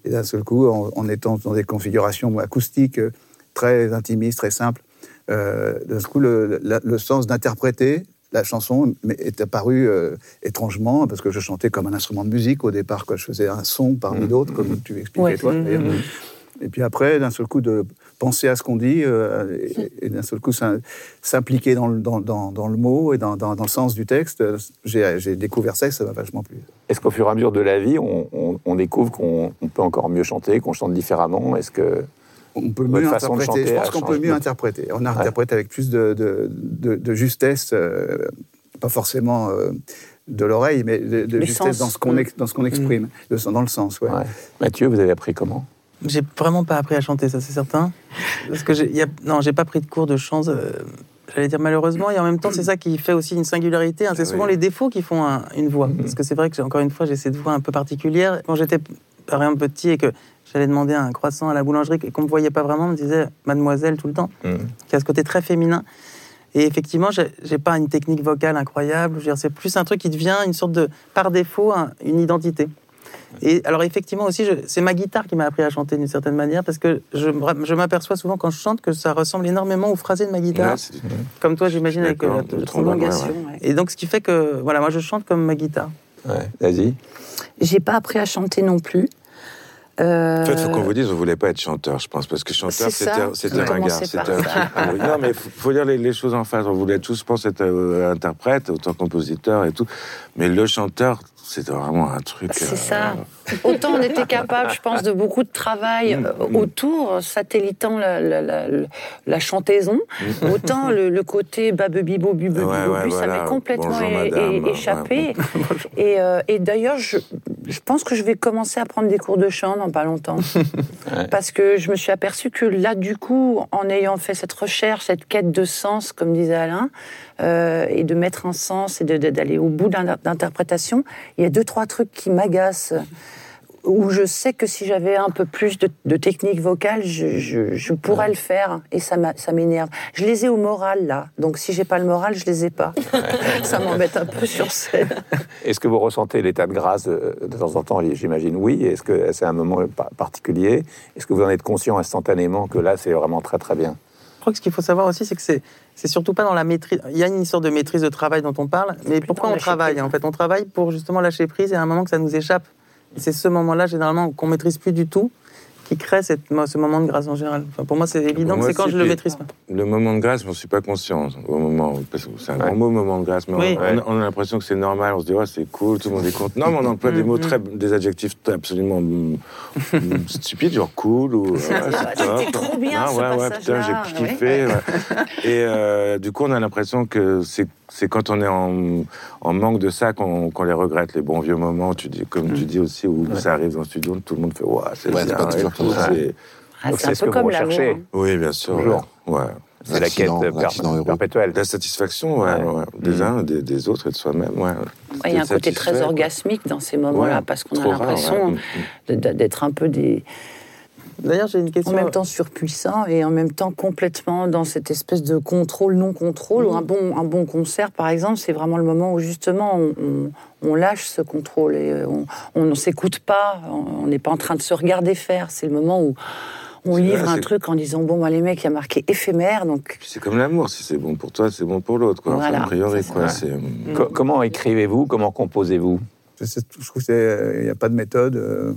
Et d'un seul coup, en, en étant dans des configurations acoustiques très intimistes, très simples, euh, d'un seul coup, le, la- le sens d'interpréter la chanson est apparu euh, étrangement, parce que je chantais comme un instrument de musique au départ, quoi. Je faisais un son parmi d'autres, comme tu expliquais Ouais. toi, d'ailleurs. Et puis après, d'un seul coup, de penser à ce qu'on dit, euh, et, et d'un seul coup, s'im- s'impliquer dans le, dans, dans- dans le mot et dans, dans- dans le sens du texte, j'ai j'ai découvert ça et ça m'a vachement plu. Est-ce qu'au fur et à mesure de la vie, on, on- on découvre qu'on on peut encore mieux chanter, qu'on chante différemment? Est-ce que On peut mieux interpréter. Je pense qu'on peut mieux interpréter. On interprète avec plus de, de, de- de justesse, euh, pas forcément euh, de l'oreille, mais de, justesse sens. dans ce qu'on Mm. ex- dans ce qu'on exprime, de- dans le sens. Ouais. Ouais. Mathieu, vous avez appris comment? J'ai vraiment pas appris à chanter, ça c'est certain. Parce que y a- non, j'ai pas pris de cours de chant. euh, J'allais dire malheureusement, et en même temps, c'est ça qui fait aussi une singularité. hein. C'est Ah souvent les défauts qui font un- une voix. Parce que c'est vrai que, encore une fois, j'ai cette voix un peu particulière. Quand j'étais, par exemple, petit et que j'allais demander un croissant à la boulangerie et qu'on me voyait pas vraiment, on me disait mademoiselle tout le temps, qui a ce côté très féminin. Et effectivement, j'ai pas une technique vocale incroyable. C'est plus un truc qui devient une sorte de, par défaut, un- une identité. Et alors effectivement aussi, c'est ma guitare qui m'a appris à chanter d'une certaine manière parce que je, m'aperçois souvent quand je chante que ça ressemble énormément au phrasé de ma guitare, Ouais, comme toi j'imagine avec euh, la- le la prolongation. ouais. Et donc ce qui fait que voilà, moi je chante comme ma guitare. ouais. Vas-y. J'ai pas appris à chanter non plus. Euh, En fait, il faut qu'on vous dise, on voulait pas être chanteur, je pense, parce que chanteur, c'était un truc- Ah non, mais il faut, faut dire les, les choses en face. On voulait tous, je pense, être euh, interprète, autant compositeur et tout. Mais le chanteur, c'était vraiment un truc. C'est euh, ça. Autant on était capable, je pense, de beaucoup de travail Mm, euh, mm. autour, satellitant la, la, la, la chantaison, autant le, le côté babebibo, bubu, Mm. Ouais, ouais, ça voilà. m'est complètement Bonjour, é- madame. é- échappé. Et, euh, et d'ailleurs, je, je pense que je vais commencer à prendre des cours de chant dans pas longtemps. Parce que je me suis aperçue que là, du coup, en ayant fait cette recherche, cette quête de sens, comme disait Alain, euh, et de mettre un sens et d'aller au bout d'interprétation, il y a deux, trois trucs qui m'agacent. Où je sais que si j'avais un peu plus de, de technique vocale, je, je- je pourrais le faire et ça m'énerve. Je les ai au moral là, donc si j'ai pas le moral, je les ai pas. ça m'embête un peu sur scène. Est-ce que vous ressentez l'état de grâce euh, de temps en temps J'imagine? Oui. Est-ce que c'est un moment pa- particulier? Est-ce que vous en êtes conscient instantanément que là, c'est vraiment très très bien? Je crois que ce qu'il faut savoir aussi, c'est que c'est c'est surtout pas dans la maîtrise. Il y a une sorte de maîtrise de travail dont on parle, mais pourquoi on travaille prise. En fait, on travaille pour justement lâcher prise et à un moment que ça nous échappe. C'est ce moment-là, généralement, qu'on maîtrise plus du tout, qui crée cette, ce moment de grâce en général. Enfin, pour moi, c'est évident que c'est quand je le maîtrise pas. Le moment de grâce, je m'en suis pas conscient au moment. Parce que c'est un grand mot, moment de grâce. Mais Oui. on, on a l'impression que c'est normal. On se dit, ouais, c'est cool, tout le monde est content. Non, mais on emploie des mots très, des adjectifs absolument mm, mm, stupides, genre cool ou. ouais, c'est C'était top. trop bien, Non, ce ouais, ouais, putain, j'ai ouais. kiffé. ouais. Et euh, du coup, on a l'impression que c'est c'est quand on est en, en manque de ça qu'on les regrette, les bons vieux moments, tu dis, comme tu dis aussi, où ça arrive dans le studio, tout le monde fait, ouais, c'est Ouais, c'est bien. pas toujours comme ça. c'est- Ah, ce peu que vous comme l'amour. recherchez. hein. Oui, bien sûr. Toujours. Ouais. ouais. C'est la quête per- perpétuelle. La satisfaction, ouais, Ouais. ouais, des uns, des, des autres et de soi-même. Ouais. Ouais, Il y a un côté très orgasmique dans ces moments-là, Ouais, parce qu'on a l'impression de- d'être un peu des, D'ailleurs, j'ai une en question. même temps surpuissant et en même temps complètement dans cette espèce de contrôle non-contrôle. Un bon un bon concert, par exemple, c'est vraiment le moment où justement on, on- on lâche ce contrôle et euh, on, on ne s'écoute pas, on n'est pas en train de se regarder faire. C'est le moment où on livre vrai, un truc en disant bon bah, les mecs il y a marqué éphémère donc C'est comme l'amour, si c'est bon pour toi, c'est bon pour l'autre. Quoi. Enfin, Voilà, a priori, quoi. C'est, euh, Co- comment écrivez-vous Comment composez-vous? Je, trouve qu'il n'y a pas de méthode.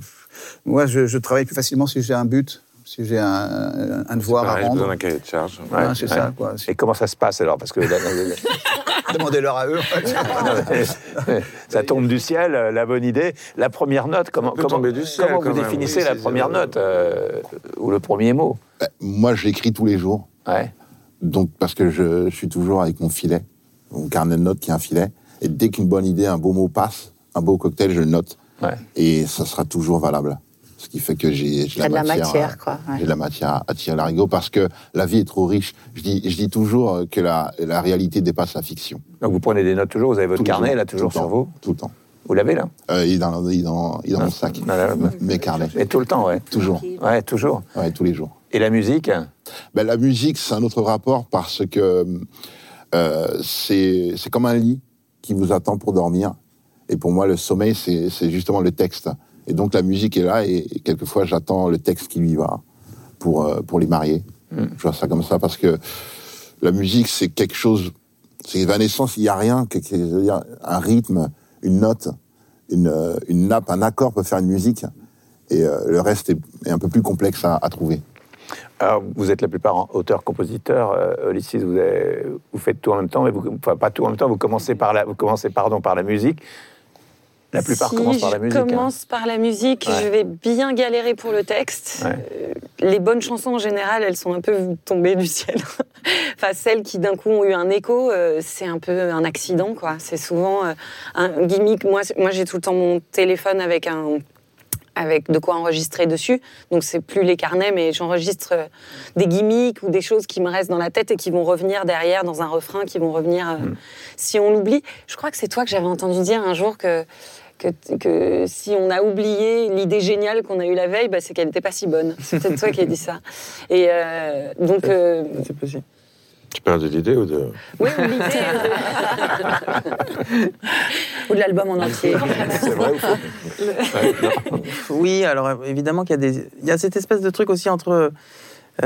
Moi, je, je travaille plus facilement si j'ai un but, si j'ai un, un devoir à pareil, j'ai besoin rendre. d'un cahier de charge. Ouais, c'est ouais. ça, quoi. Et comment ça se passe alors? Parce que Demandez-leur à eux. ça tombe du ciel, euh, la bonne idée. La première note, comment, peut comment, tomber du ciel, comment quand vous même, définissez oui, la première note euh, ou le premier mot? Ben, Moi, j'écris tous les jours. Ouais. Donc, parce que je, je suis toujours avec mon filet, mon carnet de notes qui est un filet. Et dès qu'une bonne idée, un beau mot passe, un beau cocktail, je le note. Ouais. Et ça sera toujours valable. Ce qui fait que j'ai de la matière, à- quoi, ouais. J'ai de la matière à tirer l'arigot parce que la vie est trop riche. Je dis, je dis toujours euh, que la, la réalité dépasse la fiction. Donc vous prenez des notes toujours, vous avez votre carnet là toujours sur temps, vous Tout le temps. Vous l'avez là Euh, il est dans, il est dans, il est dans mon sac. Mes carnets. Et tout le temps, ouais. Toujours. Ouais, toujours. Ouais, tous les jours. Et la musique Ben, la musique, c'est un autre rapport parce que euh, c'est comme un lit qui vous attend pour dormir. Et pour moi, le sommeil, c'est justement le texte. Et donc la musique est là et, et quelquefois j'attends le texte qui lui va pour, euh, pour les marier. Je vois ça comme ça parce que la musique, c'est quelque chose, c'est évanescence, il n'y a rien, que, que- je veux dire, un rythme, une note, une, euh, une nappe, un accord peut faire une musique. Et euh, le reste est, est un peu plus complexe à, à trouver. Alors, vous êtes la plupart auteur-compositeur. Euh, Ulysses, vous, avez- vous faites tout en même temps, mais vous, enfin, pas tout en même temps. Vous commencez par la, vous commencez, pardon, par la musique. La plupart si commencent par la musique. Je hein. commence par la musique, Ouais. je vais bien galérer pour le texte. Ouais. Euh, les bonnes chansons en général, elles sont un peu tombées du ciel. enfin, celles qui d'un coup ont eu un écho, euh, c'est un peu un accident, quoi. C'est souvent euh, un gimmick. Moi, moi j'ai tout le temps mon téléphone avec un avec de quoi enregistrer dessus. Donc c'est plus les carnets, mais j'enregistre des gimmicks ou des choses qui me restent dans la tête et qui vont revenir derrière dans un refrain, qui vont revenir euh, si on l'oublie. Je crois que c'est toi que j'avais entendu dire un jour que, que, que si on a oublié l'idée géniale qu'on a eue la veille, bah, c'est qu'elle n'était pas si bonne. C'est peut-être toi qui as dit ça. Et euh, donc, euh, C'est possible. Tu parles de l'idée ou de... oui, ou l'idée de- Ou de l'album en entier. C'est vrai ou faux Oui, alors euh, évidemment qu'il y a des, il y a cette espèce de truc aussi entre euh,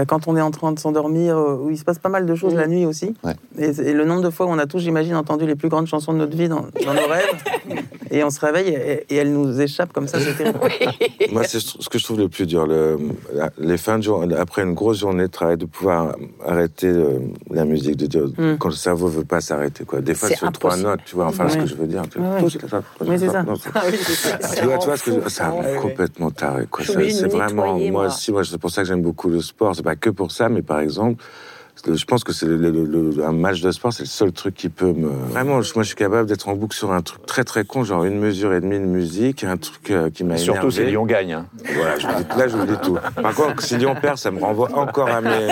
quand on est en train de s'endormir, euh, où il se passe pas mal de choses la nuit aussi. Ouais. Et, et le nombre de fois où on a tous, j'imagine, entendu les plus grandes chansons de notre vie dans, dans nos rêves, et on se réveille et, et elles nous échappent comme ça, c'est terrible. Moi, c'est ce que je trouve le plus dur. Le, la- les fins de journée, après une grosse journée de travail, de pouvoir arrêter euh, la musique, de dire Mm. quand le cerveau veut pas s'arrêter. Quoi. Des fois, C'est sur trois notes, tu vois. Enfin, ce que je veux dire. tu- vois, tu vois ce que je- ça rend complètement taré. Quoi. C'est me vraiment moi moi. aussi. Moi, c'est pour ça que j'aime beaucoup le sport. C'est pas que pour ça, mais par exemple. Je pense que c'est le, le- le- un match de sport, c'est le seul truc qui peut me. Vraiment, je- moi, je suis capable d'être en boucle sur un truc très très con, genre une mesure et demie de musique, un truc euh, qui m'a Surtout si. Lyon gagne. hein. Voilà, je vous dis- là, je vous dis tout. Par contre, si Lyon perd, ça me renvoie encore à mes.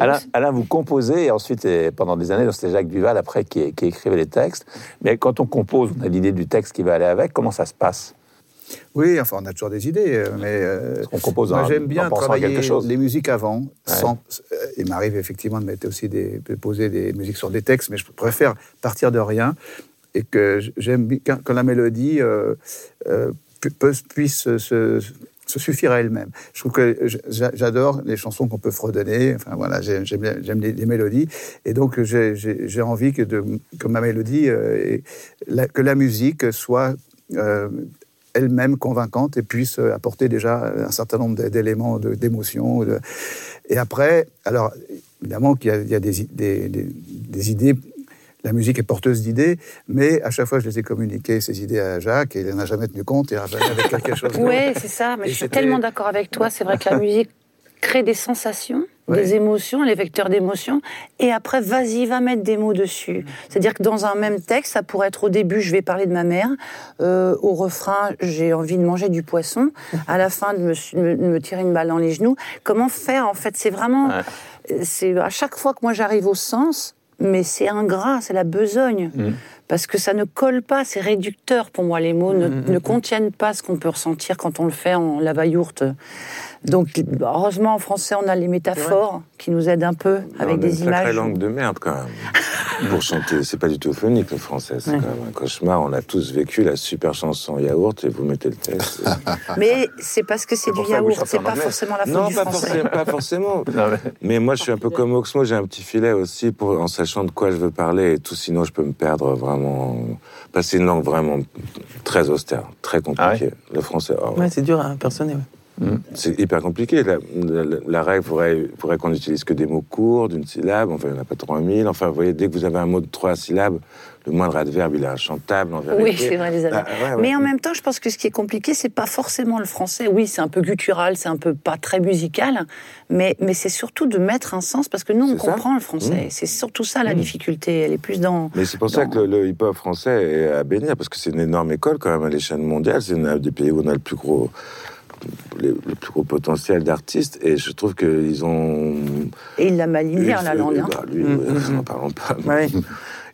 Alain. Alain, vous composez, et ensuite, et pendant des années, donc c'était Jacques Duval après qui, qui écrivait les textes. Mais quand on compose, on a l'idée du texte qui va aller avec. Comment ça se passe? Oui, enfin, on a toujours des idées, euh, mais euh, On compose moi j'aime en bien travailler quelque chose. les musiques avant. Sans, euh, il m'arrive effectivement de mettre aussi des, de poser des musiques sur des textes, mais je préfère partir de rien et que j'aime quand, quand la mélodie euh, puisse se, se- se suffire à elle-même. Je trouve que j'a- j'adore les chansons qu'on peut fredonner. Enfin voilà, j'aime les, les mélodies et donc j'ai- envie que, de, que ma mélodie, euh, la- que la musique soit euh, elle-même convaincante et puisse euh, apporter déjà un certain nombre d'é- d'éléments d'émotion. Et après, alors évidemment qu'il y a, il y a des, i- des- des- des idées. La musique est porteuse d'idées, mais à chaque fois je les ai communiquées, ces idées à Jacques, et il n'en a jamais tenu compte, et il a jamais avec quelque chose. Oui, c'est ça. Mais Et je suis tellement d'accord avec toi. C'est vrai que la musique crée des sensations, Ouais. des émotions, les vecteurs d'émotions. Et après, vas-y, va mettre des mots dessus. C'est-à-dire que dans un même texte, ça pourrait être au début, je vais parler de ma mère. euh, au refrain, j'ai envie de manger du poisson. À la fin, de me, tirer une balle dans les genoux. Comment faire, en fait? C'est vraiment. C'est à chaque fois que moi j'arrive au sens, mais c'est ingrat, c'est la besogne. Parce que ça ne colle pas, c'est réducteur pour moi. Les mots ne, ne contiennent pas ce qu'on peut ressentir quand on le fait en lava-yourte. Donc, heureusement, en français, on a les métaphores qui nous aident un peu avec des une images. Très langue de merde quand même. Pour chanter, c'est pas du tout phonique le français, c'est Ouais. quand même un cauchemar. On a tous vécu la super chanson yaourt et vous mettez le texte. Mais c'est parce que c'est du yaourt, c'est pas forcément la faute non, du pas français. forcément, pas forcément. Non, mais- Mais moi, je suis un peu comme Oxmo, j'ai un petit filet aussi pour, en sachant de quoi je veux parler et tout. Sinon, je peux me perdre vraiment. Parce que c'est une langue vraiment très austère, très compliquée. Le français, oh, Ouais, c'est dur à impersoner. ouais. C'est hyper compliqué. La, la- la règle pourrait, pourrait qu'on n'utilise que des mots courts, d'une syllabe. Enfin, il n'y en a pas 3000. Enfin, vous voyez, dès que vous avez un mot de trois syllabes, le moindre adverbe, il est inchantable en vérité. Oui, c'est vrai, les adverbes. Ah, ouais, ouais. Mais en même temps, je pense que ce qui est compliqué, c'est pas forcément le français. Oui, c'est un peu guttural, c'est un peu pas très musical, mais, mais c'est surtout de mettre un sens, parce que nous, on ça. comprend le français. Mmh. C'est surtout ça la Mmh. difficulté. Elle est plus dans. Mais c'est pour ça que le, le hip-hop français est à bénir, parce que c'est une énorme école quand même à l'échelle mondiale. C'est un des pays où on a le plus gros, les- le plus gros potentiel d'artistes. Et je trouve qu'ils ont. Et il l'a malignée, hein, la langue. hein. Bah, lui, Mm, ouais, mm, n'en parlons pas. Ouais.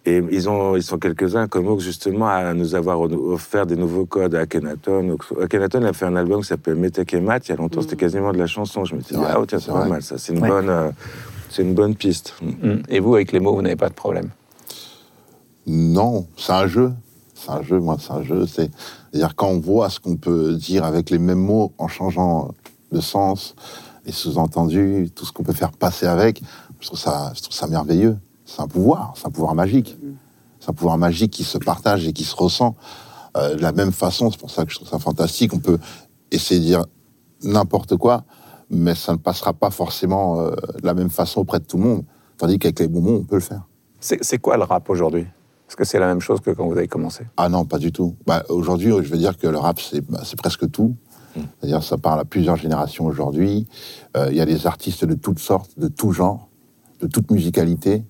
Et ils, ont, ils sont quelques-uns comme Oak, justement, à nous avoir offert des nouveaux codes à Akhenaton. Akhenaton a fait un album qui s'appelle Metek et Mat. Il y a longtemps, c'était quasiment de la chanson. Je me suis dit, Ouais, ah, oh, tiens, c'est pas mal, ça. C'est une, Ouais. bonne, euh, c'est une bonne piste. Mm. Et vous, avec les mots, vous n'avez pas de problème? Non, c'est un jeu. C'est un jeu, moi, c'est un jeu. C'est- C'est-à-dire quand on voit ce qu'on peut dire avec les mêmes mots en changeant de sens, les sous-entendus, tout ce qu'on peut faire passer avec, je trouve ça, merveilleux. C'est un pouvoir, c'est un pouvoir magique. C'est un pouvoir magique qui se partage et qui se ressent euh, de la même façon. C'est pour ça que je trouve ça fantastique. On peut essayer de dire n'importe quoi, mais ça ne passera pas forcément euh, de la même façon auprès de tout le monde. Tandis qu'avec les bons mots, on peut le faire. C'est quoi le rap aujourd'hui? Est-ce que c'est la même chose que quand vous avez commencé? Ah non, pas du tout. Bah, aujourd'hui, je veux dire que le rap, c'est bah, presque tout. C'est-à-dire, ça parle à plusieurs générations aujourd'hui. Euh, Il y a des artistes de toutes sortes, de tout genre, de toute musicalité.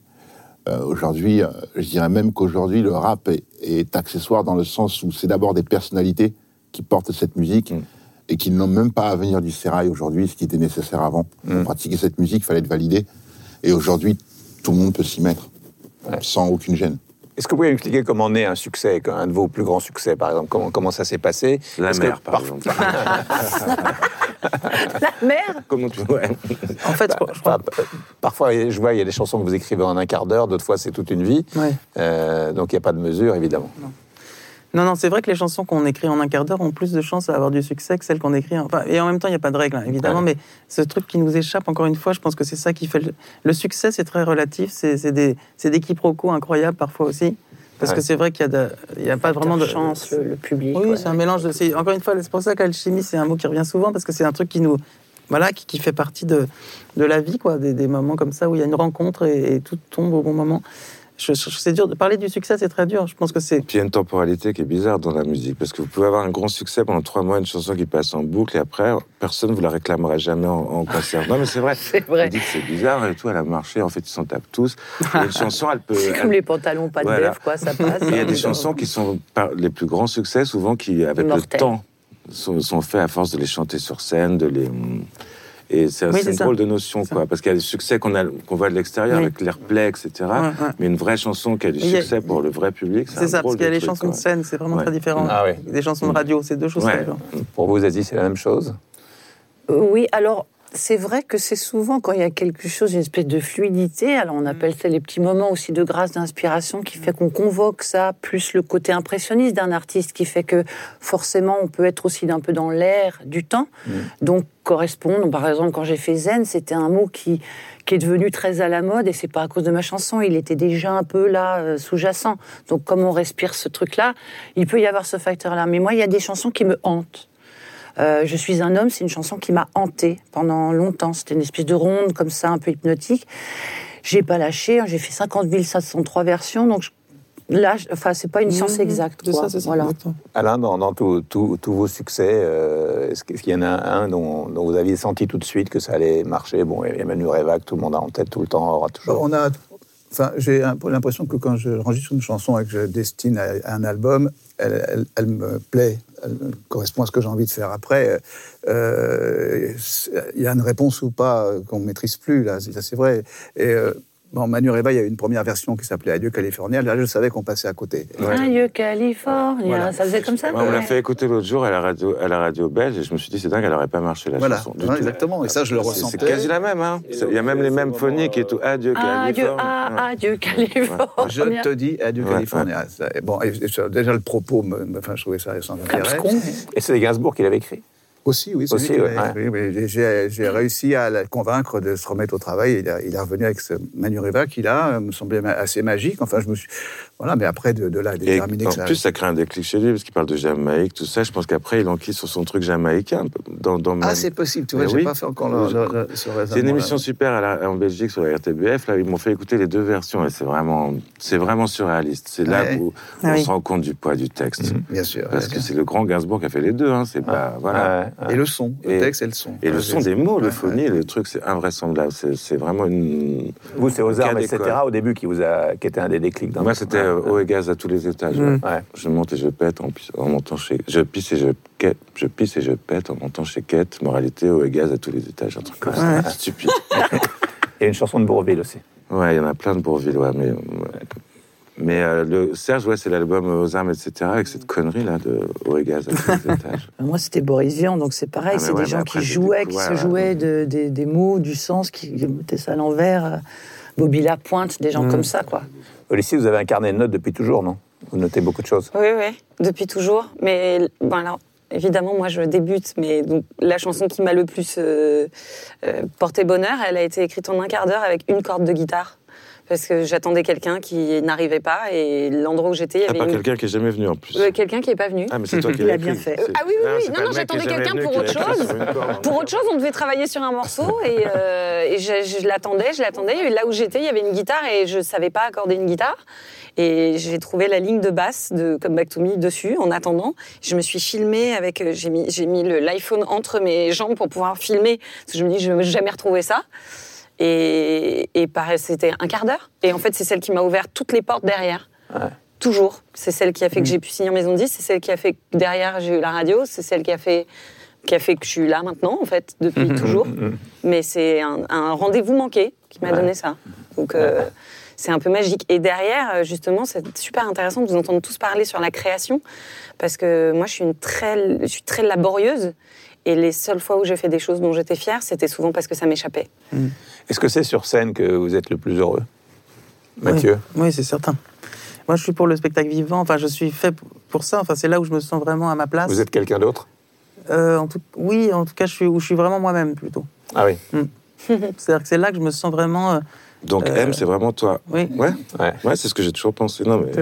Euh, aujourd'hui, euh, je dirais même qu'aujourd'hui, le rap est, est accessoire dans le sens où c'est d'abord des personnalités qui portent cette musique Mm. et qui n'ont même pas à venir du sérail aujourd'hui, ce qui était nécessaire avant. Pour pratiquer cette musique, il fallait être validé. Et aujourd'hui, tout le monde peut s'y mettre, Ouais. sans aucune gêne. Est-ce que vous pouvez m'expliquer comment naît un succès, un de vos plus grands succès, par exemple Comment, comment ça s'est passé? La que mer, par exemple. La mère? Comment tu ouais. En fait, Bah, je crois. par- parfois, je vois, il y a des chansons que vous écrivez en un quart d'heure, d'autres fois, c'est toute une vie. Ouais. Euh, donc, il n'y a pas de mesure, évidemment. Non, non, c'est vrai que les chansons qu'on écrit en un quart d'heure ont plus de chances à avoir du succès que celles qu'on écrit. en- Enfin, et en même temps, il n'y a pas de règle, hein, évidemment, mais ce truc qui nous échappe, encore une fois, je pense que c'est ça qui fait. Le, le succès, c'est très relatif, c'est des, c'est des quiproquos incroyables parfois aussi. Parce Ouais. que c'est vrai qu'il y a, de- il y a pas vraiment de. chance, le, le public. Oui, ouais. c'est un mélange de. Encore une fois, c'est pour ça qu'alchimie, c'est un mot qui revient souvent, parce que c'est un truc qui nous. Voilà, qui, qui fait partie de, de la vie, quoi, des, des moments comme ça où il y a une rencontre et, et tout tombe au bon moment. Je, je- c'est dur de parler du succès, c'est très dur. Je pense que c'est. Puis il y a une temporalité qui est bizarre dans la musique, parce que vous pouvez avoir un grand succès pendant trois mois, une chanson qui passe en boucle, et après, personne ne vous la réclamera jamais en, en concert. Non, mais c'est vrai. C'est On vrai. dit que c'est bizarre et tout, elle a marché, en fait, ils s'en tapent tous. Et une chanson, elle peut. C'est elle- comme les pantalons pas de Voilà. bœuf, quoi, ça passe. Il y a des chansons qui sont par- les plus grands succès, souvent qui, avec le temps, sont, sont faits à force de les chanter sur scène, de les. Et c'est Oui, une ça. drôle de notion, quoi. Parce qu'il y a des succès qu'on a- qu'on voit de l'extérieur, Oui. avec l'airplay, etc. Ouais, ouais. Mais une vraie chanson qui a du a- succès pour le vrai public, c'est ça, parce qu'il y a les chansons de scène, c'est vraiment Ouais. très différent. Ah oui. Des chansons de radio, c'est deux choses Ouais. très différentes. Pour vous, Zazie, c'est la même chose? Euh, Oui, alors c'est vrai que c'est souvent quand il y a quelque chose, une espèce de fluidité, alors on appelle ça les petits moments aussi de grâce, d'inspiration, qui fait qu'on convoque ça, plus le côté impressionniste d'un artiste, qui fait que forcément on peut être aussi un peu dans l'air du temps, donc correspondre. Par exemple, quand j'ai fait Zen, c'était un mot qui, qui est devenu très à la mode, et c'est pas à cause de ma chanson, il était déjà un peu là, euh, sous-jacent. Donc comme on respire ce truc-là, il peut y avoir ce facteur-là. Mais moi, il y a des chansons qui me hantent. Euh, je suis un homme, c'est une chanson qui m'a hantée pendant longtemps. C'était une espèce de ronde comme ça, un peu hypnotique. J'ai pas lâché, hein, j'ai fait 50 503 versions, donc je- là, enfin, c'est pas une science exacte. C'est quoi. ça, c'est ça. Voilà. exactement. Alain, dans, dans tous vos succès, euh, est-ce qu'il y en a un dont, dont vous aviez senti tout de suite que ça allait marcher? Bon, il y a Manu Réva que tout le monde a en tête tout le temps, aura toujours. On a, enfin, j'ai l'impression que quand je enregistre une chanson et que je destine à, un album, elle, me plaît, elle correspond à ce que j'ai envie de faire après. Euh, c'est- Il y a une réponse ou pas euh, qu'on ne maîtrise plus, là, c'est vrai. Euh, bon, Manu Reva, il y a eu une première version qui s'appelait Adieu California. Là, je savais qu'on passait à côté. Adieu California, Voilà. ça faisait comme ça Ouais, on l'a fait écouter l'autre jour à la radio, à la radio belge et je me suis dit c'est dingue, elle n'aurait pas marché la Voilà, chanson. du Ouais, tout. exactement. Et ça, je le ressentais. C'est quasi la même, hein. Il y a même les mêmes phoniques et tout. Adieu, Adieu, Californie. ah, adieu California. Je te dis Adieu Ouais, California. Bon, et- et ça, déjà le propos, me, enfin, je trouvais ça sans intérêt. Et c'est Gainsbourg qui l'avait écrit Aussi, oui. Aussi, ouais. J'ai réussi à le convaincre de se remettre au travail. Il, a- il est revenu avec ce Manureva qui, là, me semblait assez magique. Enfin, je me suis... Voilà, mais après, de, de là, à déterminer en que ça... plus, ça crée un déclic chez lui, parce qu'il parle de Jamaïque, tout ça. Je pense qu'après, il enquille sur son truc jamaïcain. Dans, dans Ah, ma- c'est possible, tu vois, j'ai oui. pas fait encore le, le- le- ce C'est une émission super à la- en Belgique sur la RTBF. Là, ils m'ont fait écouter les deux versions et c'est vraiment, c'est vraiment surréaliste. C'est là Ouais. où Ah on oui. se rend compte du poids du texte. Bien sûr. Parce que c'est le grand Gainsbourg qui a fait les deux. Hein. C'est pas, voilà. Ouais, ouais. Et le son, le texte et le son. Et le son des mots, l'euphonie, ouais. le truc, c'est invraisemblable. C'est vraiment une. Vous, c'est armes, etc. Au début, qui vous a, qui était un des déclics. Moi, c'était. Eau et gaz à tous les étages. Mm. ouais. Ouais. Je monte et je pète en, montant chez. Je pisse et je quête. Je pisse et je pète en montant chez Quête. Moralité, eau et gaz à tous les étages. Un truc comme ça. Stupide. Et une chanson de Bourville aussi. Ouais, il y en a plein de Bourville, ouais, mais. ouais. Mais euh, le Serge, ouais, c'est l'album aux armes, etc., avec cette connerie-là de eau et gaz à tous les étages. Moi, c'était Boris Vian, donc c'est pareil. Ah, c'est ouais, des gens qui jouaient, qui se ouais, jouaient ouais. de- des, des mots, du sens, qui mettaient ça à l'envers. euh, Bobby Lapointe, des gens Mm. comme ça, quoi. Lycée, vous avez un carnet de depuis toujours, non? Vous notez beaucoup de choses. Oui, oui, depuis toujours. Mais évidemment, moi, je débute, mais la chanson qui m'a le plus euh, euh, porté bonheur, elle a été écrite en un quart d'heure avec une corde de guitare. Parce que j'attendais quelqu'un qui n'arrivait pas, et l'endroit où j'étais, il y À avait part une- quelqu'un qui est jamais venu en plus. euh, quelqu'un qui n'est pas venu. Ah, mais c'est toi qui l'as a bien fait. Ah oui, oui, oui. c'est Non, pas non, j'attendais quelqu'un pour autre chose. corde. Pour autre chose, on devait travailler sur un morceau et, euh, et je, je l'attendais, je l'attendais. Là où j'étais, il y avait une guitare et je savais pas accorder une guitare. Et j'ai trouvé la ligne de basse de Come Back to Me dessus en attendant. Je me suis filmée avec, euh, j'ai mis, j'ai mis l'iPhone entre mes jambes pour pouvoir filmer. Parce que je me dis, je ne vais jamais retrouver ça. Et, c'était un quart d'heure. Et en fait, c'est celle qui m'a ouvert toutes les portes derrière. Toujours. C'est celle qui a fait que j'ai pu signer en maison de disque, c'est celle qui a fait que derrière j'ai eu la radio, c'est celle qui a fait qui a fait que je suis là maintenant en fait depuis toujours. Mais c'est un, un rendez-vous manqué qui m'a donné ça. Donc euh, c'est un peu magique. Et derrière, euh, justement, c'est super intéressant de vous entendre tous parler sur la création parce que moi je suis une très je suis très laborieuse. Et les seules fois où j'ai fait des choses dont j'étais fière, c'était souvent parce que ça m'échappait. Est-ce que c'est sur scène que vous êtes le plus heureux Mathieu? Oui, oui, c'est certain. Moi, je suis pour le spectacle vivant. Enfin, je suis fait pour ça. Enfin, c'est là où je me sens vraiment à ma place. Vous êtes quelqu'un d'autre? Euh, en tout... Oui, en tout cas, je suis où je suis vraiment moi-même plutôt. Ah oui. C'est-à-dire que c'est là que je me sens vraiment. euh, Donc, Euh, M, c'est vraiment toi. Oui. Ouais, Ouais. ouais c'est ce que j'ai toujours pensé. Non, mais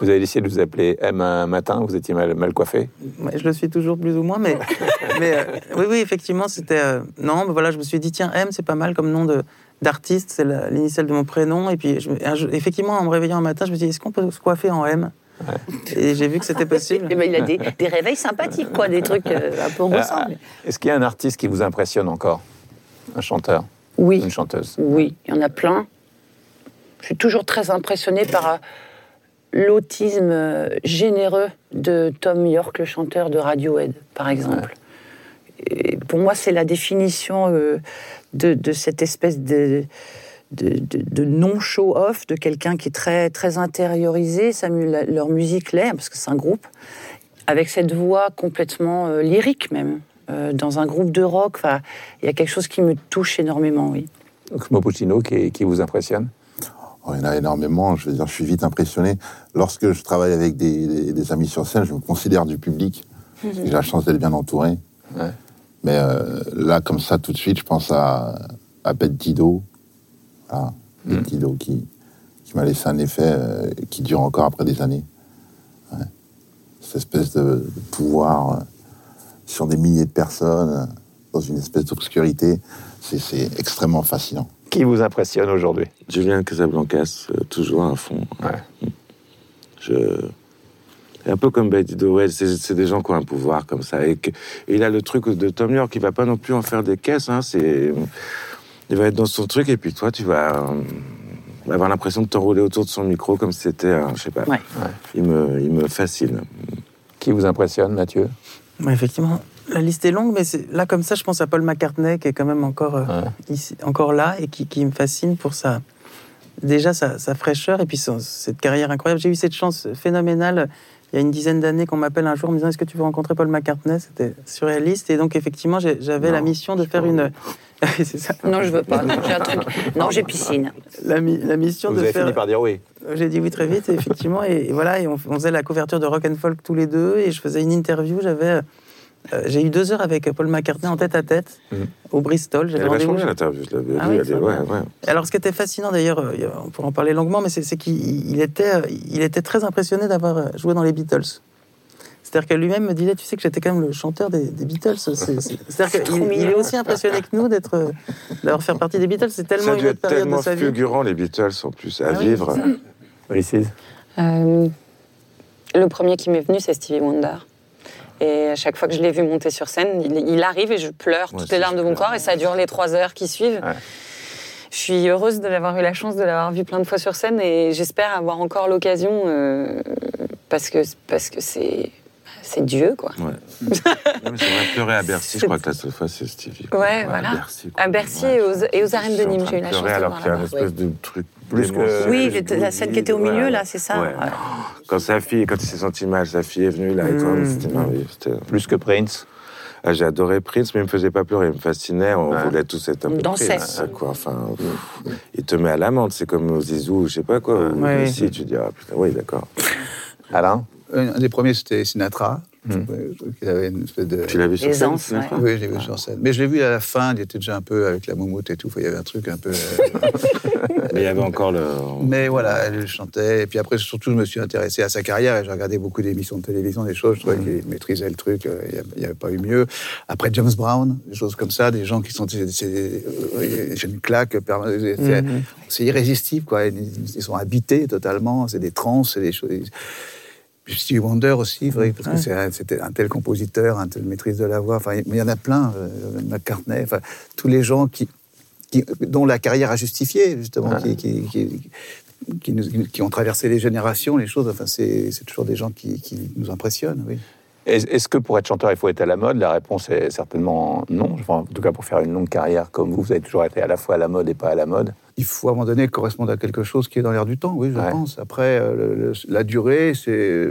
Vous avez décidé de vous appeler M un matin, vous étiez mal, mal coiffé. Je le suis toujours plus ou moins, mais, mais euh, oui, oui, effectivement, c'était. euh, non, mais voilà, je me suis dit, tiens, M, c'est pas mal comme nom de d'artiste, c'est l'initiale de mon prénom. Et puis, je effectivement, en me réveillant un matin, je me suis dit, est-ce qu'on peut se coiffer en M? Et j'ai vu que c'était possible. Eh ben, il a des, des réveils sympathiques, quoi, des trucs euh, un peu ressemblants. Ah, Est-ce qu'il y a un artiste qui vous impressionne encore? Un chanteur? Oui. Une chanteuse? Oui, il y en a plein. Je suis toujours très impressionnée par euh, l'autisme euh, généreux de Tom York, le chanteur de Radiohead, par exemple. Et pour moi, c'est la définition euh, de, de cette espèce de, de, de- de non-show-off de quelqu'un qui est très, très intériorisé. Ça, leur musique l'est, parce que c'est un groupe, avec cette voix complètement euh, lyrique même. Euh, dans un groupe de rock, il y a quelque chose qui me touche énormément, oui. Oxmo Puccino qui, qui vous impressionne? Oh, il y en a énormément. Je veux dire, je suis vite impressionné. Lorsque je travaille avec des, des- des amis sur scène, je me considère du public. J'ai la chance d'être bien entouré. Ouais. Mais euh, là, comme ça, tout de suite, je pense à, à Pet Dido. Voilà. Pet Dido qui, qui m'a laissé un effet euh, qui dure encore après des années. Ouais. Cette espèce de, de pouvoir euh, sur des milliers de personnes, dans une espèce d'obscurité, c'est extrêmement fascinant. Qui vous impressionne aujourd'hui Julien Casablancas, euh, toujours à fond. Ouais. Je... Un peu comme Betty ouais, c'est des gens qui ont un pouvoir comme ça. Et, que- et il a le truc de Tom York, il va pas non plus en faire des caisses. Hein, c'est... Il va être dans son truc et puis toi, tu vas euh, avoir l'impression de t'enrouler autour de son micro comme si c'était, un- je sais pas. Ouais. Il, me, il me fascine. Qui vous impressionne, Mathieu? Ouais, effectivement, la liste est longue, mais c'est- là, comme ça, je pense à Paul McCartney, qui est quand même encore, euh, Ouais. ici, encore là et qui, qui me fascine pour sa. Déjà, sa, sa fraîcheur et puis son- cette carrière incroyable. J'ai eu cette chance phénoménale il y a une dizaine d'années qu'on m'appelle un jour en me disant Est-ce que tu veux rencontrer Paul McCartney? C'était surréaliste. Et donc, effectivement, j'avais la mission de faire une. Ça. Non, je veux pas. Non, j'ai un truc. Non, j'ai piscine. La, mi- la mission Vous de avez faire. fini par dire oui. J'ai dit oui très vite, effectivement. Et, et voilà, et on, on faisait la couverture de Rock and Folk tous les deux, et je faisais une interview. J'avais Euh, j'ai eu deux heures avec Paul McCartney en tête à tête Mhm. au Bristol. J'avais rendez-vous. l'interview, je l'avais Ah vue. oui, elle est- c'est ouais, vrai. ouais. Alors, ce qui était fascinant d'ailleurs, euh, on pourra en parler longuement, mais c'est qu'il était, euh, il était très impressionné d'avoir joué dans les Beatles. C'est-à-dire que lui-même me disait, tu sais que j'étais quand même le chanteur des, des Beatles. C'est- c'est- C'est-à-dire qu'il il est aussi impressionné que nous d'être, d'avoir fait partie des Beatles. C'est Ça tellement a une dû autre être période tellement de sa vie. fulgurant, les Beatles, en plus, à Ah oui, vivre. ça. Euh, le premier qui m'est venu, c'est Stevie Wonder. Et à chaque fois que je l'ai vu monter sur scène, il, il arrive et je pleure toutes les larmes de mon corps et ça dure les trois heures qui suivent. Ouais. Je suis heureuse d'avoir eu la chance de l'avoir vu plein de fois sur scène et j'espère avoir encore l'occasion euh, parce que parce que c'est c'est Dieu quoi. Ouais. non, mais c'est vrai, pleurer à Bercy, je crois que la seule fois, c'est Stevie. quoi. Ouais, voilà. À Bercy, quoi. À Bercy et aux- et aux arènes de Nîmes, j'ai eu la pleurer chance de alors qu'il y a là-bas, espèce de truc. Plus que- Oui, la scène qui était au milieu, ouais. là, c'est ça Ouais. Ouais. Quand sa fille, quand il s'est senti mal, sa fille est venue là, et comme c'était merveilleux. c'était- Plus que Prince Ah, J'ai adoré Prince, mais il me faisait pas pleurer, il me fascinait. On Ouais. voulait tous être un peu Dansait. Prince, quoi. Enfin, pff, il te met à l'amende, c'est comme aux Zizou, je sais pas quoi. ou Ouais, ici, tu dis ah putain, oui, d'accord. Alain? Un des premiers, c'était Sinatra. Mm. Qu'il avait une espèce de... Tu l'as vu sur scène ouais. Oui, je l'ai vu sur scène. Mais je l'ai vu à la fin, il était déjà un peu avec la moumoute et tout. Il y avait un truc un peu. euh, Mais il y avait encore le. Mais voilà, elle chantait. Et puis après, surtout, je me suis intéressé à sa carrière et j'ai regardé beaucoup d'émissions de télévision, des choses. Je trouvais qu'il maîtrisait le truc. euh, Il n'y avait pas eu mieux. Après, James Brown, des choses comme ça, des gens qui sont. C'est- euh, une claque. permanente. C'est irrésistible, quoi. Ils, ils sont habités totalement. C'est des trans, c'est des choses. Stevie Wonder aussi, vrai, parce que c'est un- c'était un tel compositeur, un tel maîtrise de la voix. Enfin, mais il y en a plein, euh, McCartney, enfin, tous les gens qui, qui- dont la carrière a justifié, justement, qui, qui, qui, qui nous- qui ont traversé les générations, les choses. Enfin, c'est toujours des gens qui, qui nous impressionnent, oui. Est- Est-ce que pour être chanteur, il faut être à la mode? La réponse est certainement non. Enfin, en tout cas, pour faire une longue carrière comme vous, vous avez toujours été à la fois à la mode et pas à la mode. Il faut à un moment donné correspondre à quelque chose qui est dans l'air du temps, oui, je Ouais. pense. Après, euh, le- le- la durée, c'est.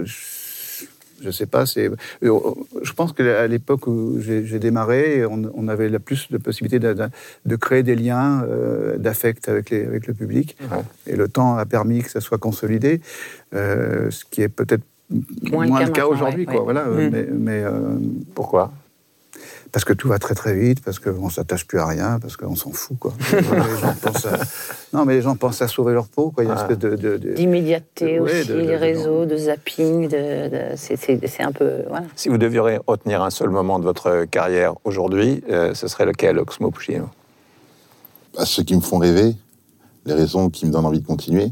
Je sais pas, c'est. euh, Je pense qu'à l'époque où j'ai démarré, on, on avait la plus de possibilités de, de- de créer des liens euh, d'affect avec, les- avec le public. Ouais. Et le temps a permis que ça soit consolidé, euh, ce qui est peut-être Moins moins, le cas aujourd'hui. ouais, quoi, ouais. Voilà, Mm. mais, mais, euh, Pourquoi? Parce que tout va très très vite, parce qu'on s'attache plus à rien, parce qu'on s'en fout. Quoi. les gens pensent à... Non, mais les gens pensent à sauver leur peau. Quoi. Il y a une Ah. espèce de, de- de- D'immédiateté Ouais, aussi, de- de- les réseaux, de zapping, de, de- c'est- c'est c'est un peu. Voilà. Si vous deviez retenir un seul moment de votre carrière aujourd'hui, euh, ce serait lequel, Oxmo Puccino? Bah, ceux qui me font rêver, les raisons qui me donnent envie de continuer.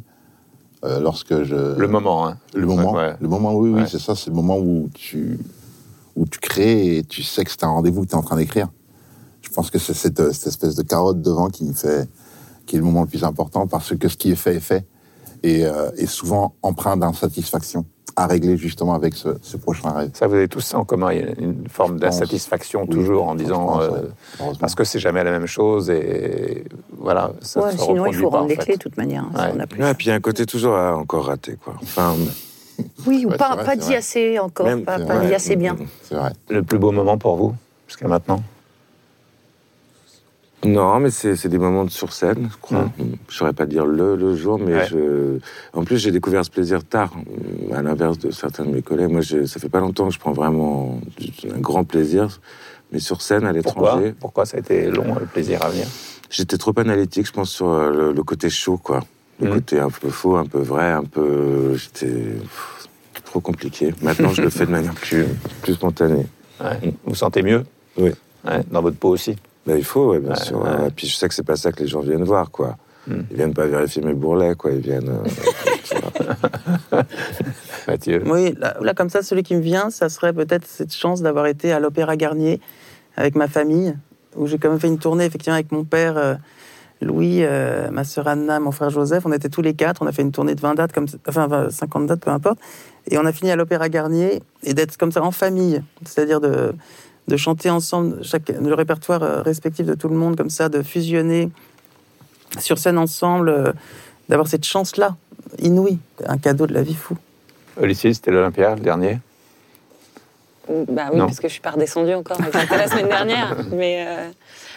euh, lorsque je Le moment, hein le moment, Ouais, ouais. le moment, oui, oui, Ouais. c'est ça, c'est le moment où tu où tu crées et tu sais que c'est un rendez-vous que tu es en train d'écrire. Je pense que c'est cette, cette espèce de carotte devant qui me fait, qui est le moment le plus important parce que ce qui est fait est fait et, euh, et souvent empreint d'insatisfaction à régler justement avec ce, ce prochain rêve. Ça, vous avez tous ça en commun. Il y a une forme d'insatisfaction Oui, toujours en disant. pense, euh, ouais. Parce que c'est jamais la même chose et voilà. Ça Ouais, se sinon, il faut pas, rendre en les fait. clés de toute manière. hein, si on a plus. Ouais, et puis il y a un côté toujours ah, encore raté, quoi. Enfin, Oui, ou Ouais, pas, vrai, pas dit vrai. assez encore, Même- pas, dit assez bien. C'est vrai. Le plus beau moment pour vous jusqu'à maintenant? Non, mais c'est c'est des moments de sur scène, je crois. Je saurais pas dire le, le jour, mais Ouais. je... en plus, j'ai découvert ce plaisir tard, à l'inverse de certains de mes collègues. Moi, je... ça fait pas longtemps que je prends vraiment un grand plaisir, mais sur scène, à Pourquoi? l'étranger, Pourquoi ça a été long, le plaisir à venir? J'étais trop analytique, je pense, sur euh, le, le côté chaud, quoi. Le Mhm. côté un peu faux, un peu vrai, un peu. J'étais. trop compliqué. Maintenant, je le fais de manière plus, plus spontanée. Ouais. Vous vous sentez mieux Oui. Ouais, Dans votre peau aussi Ben, il faut, ouais, bien Ouais, sûr. ouais. ouais. Et puis je sais que c'est pas ça que les gens viennent voir, quoi. Mm. Ils viennent pas vérifier mes bourrelets, quoi. Ils viennent. euh, Mathieu Oui, là, là, comme ça, celui qui me vient, ça serait peut-être cette chance d'avoir été à l'Opéra Garnier avec ma famille, où j'ai quand même fait une tournée, effectivement, avec mon père euh, Louis, euh, ma sœur Anna, mon frère Joseph. On était tous les quatre. On a fait une tournée de 20 dates, comme, enfin 20, 50 dates, peu importe. Et on a fini à l'Opéra Garnier et d'être comme ça en famille, c'est-à-dire de, de chanter ensemble chaque, le répertoire euh, respectif de tout le monde, comme ça, de fusionner sur scène ensemble, euh, d'avoir cette chance-là, inouïe, un cadeau de la vie fou. Ulysses, c'était l'Olympia, le dernier? Bah oui, Non. parce que je suis pas redescendue encore. C'était la semaine dernière. Mais euh,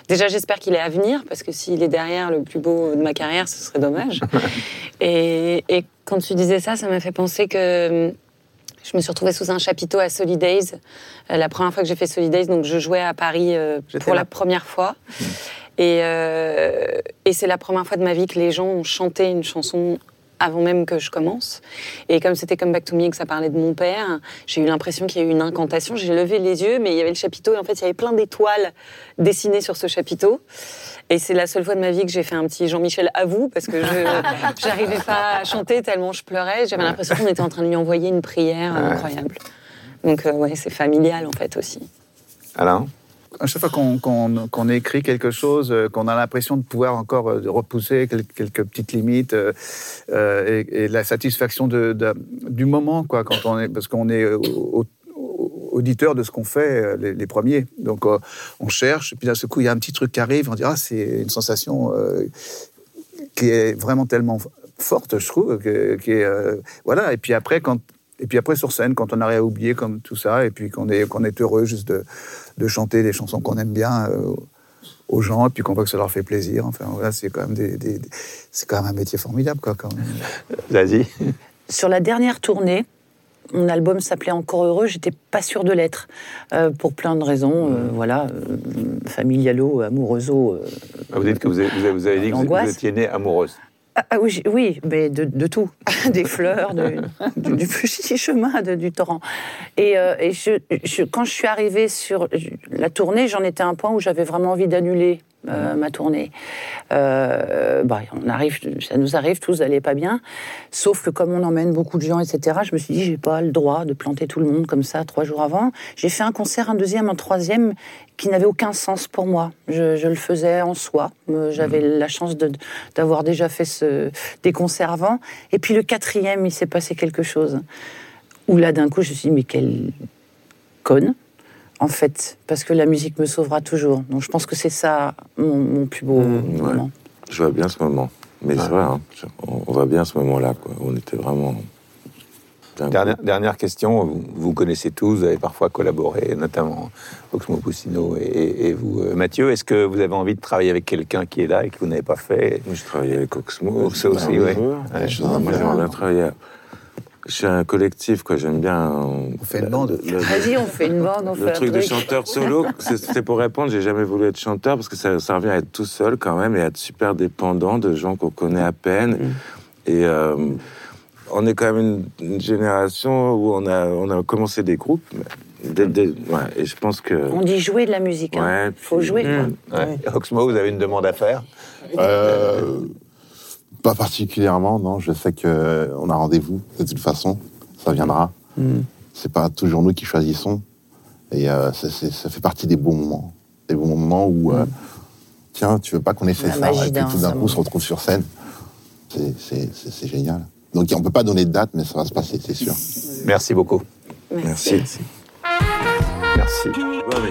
déjà, j'espère qu'il est à venir, parce que s'il est derrière le plus beau de ma carrière, ce serait dommage. et, et quand tu disais ça, ça m'a fait penser que Je me suis retrouvée sous un chapiteau à Solidays. Euh, la première fois que j'ai fait Solidays, donc je jouais à Paris euh, pour là. la première fois. Et, euh, et c'est la première fois de ma vie que les gens ont chanté une chanson avant même que je commence. Et comme c'était comme Back to Me et que ça parlait de mon père, j'ai eu l'impression qu'il y a eu une incantation. J'ai levé les yeux, mais il y avait le chapiteau et en fait, il y avait plein d'étoiles dessinées sur ce chapiteau. Et c'est la seule fois de ma vie que j'ai fait un petit Jean-Michel à vous parce que je n'arrivais pas à chanter tellement je pleurais. J'avais l'impression qu'on était en train de lui envoyer une prière incroyable. Donc euh, ouais, c'est familial en fait aussi. Alain? Chaque fois qu'on écrit quelque chose, euh, qu'on a l'impression de pouvoir encore euh, repousser quel- quelques petites limites euh, et, la satisfaction du moment, quoi, quand on est, parce qu'on est au- au- au- auditeur de ce qu'on fait, les, premiers. Donc on cherche, et puis d'un seul coup il y a un petit truc qui arrive, on dit ah c'est une sensation qui est vraiment tellement forte, je trouve, qui est, voilà. Et puis après quand et puis après sur scène, quand on arrive à oublier comme tout ça, et puis qu'on est qu'on est heureux juste de de chanter des chansons qu'on aime bien euh, aux gens, et puis qu'on voit que ça leur fait plaisir. Enfin, voilà, c'est quand même des, des- des- c'est quand même un métier formidable, quoi. Quand même. Vas-y. Sur la dernière tournée, mon album s'appelait Encore heureux, j'étais pas sûre de l'être, euh, pour plein de raisons, euh, voilà, euh, familialo, amoureuseo. euh. Vous dites que vous avez, vous avez- dit que vous étiez née amoureuse. Ah, ah oui, mais de, de tout, des fleurs, de- du, du petit chemin, de- du torrent. Et, euh, et je, je- quand je suis arrivée sur la tournée, j'en étais à un point où j'avais vraiment envie d'annuler euh, ma tournée. Euh, bah, on arrive, ça nous arrive tous d'aller pas bien, sauf que comme on emmène beaucoup de gens, etc., je me suis dit, j'ai pas le droit de planter tout le monde comme ça trois jours avant. J'ai fait un concert, un deuxième, un troisième, qui n'avait aucun sens pour moi. Je, je le faisais en soi. Euh, J'avais la chance d'avoir déjà fait ce, des concerts avant. Et puis le quatrième, il s'est passé quelque chose. Où là, d'un coup, je me suis dit, mais quelle conne, en fait, parce que la musique me sauvera toujours. Donc je pense que c'est ça mon, mon plus beau Mmh, ouais. moment. Je vois bien ce moment. Mais c'est vrai, hein, on, on voit bien ce moment-là. On était vraiment. Dernière, question, vous, vous connaissez tous, vous avez parfois collaboré, notamment Oxmo Puccino et, et- et vous, euh, Mathieu. Est-ce que vous avez envie de travailler avec quelqu'un qui est là et que vous n'avez pas fait? Moi, je travaillais avec Oxmo. Oxmo aussi, ouais. Ouais, Ouais, je moi, j'aimerais bien travailler. Je suis un collectif, quoi. J'aime bien. On fait une bande. Vas-y, on fait une bande, on fait Le un truc de chanteur solo, c'est- c'était pour répondre, j'ai jamais voulu être chanteur parce que ça, ça revient à être tout seul quand même et à être super dépendant de gens qu'on connaît à peine. Et euh, on est quand même une, une génération où on a, on a commencé des groupes. ouais, et je pense que. On dit jouer de la musique. hein. Ouais, faut jouer. quoi. Ouais. Oxmo, vous avez une demande à faire? Euh, pas particulièrement, non. Je sais que on a rendez-vous de toute façon. Ça viendra. C'est pas toujours nous qui choisissons. Et euh, ça, fait partie des bons moments. Des bons moments où, euh, tiens, tu veux pas qu'on ait fait La ça Et puis tout d'un coup, on se retrouve sur scène. C'est génial. Donc on peut pas donner de date, mais ça va se passer, c'est sûr. Merci beaucoup. Merci. Merci. Ouais, mais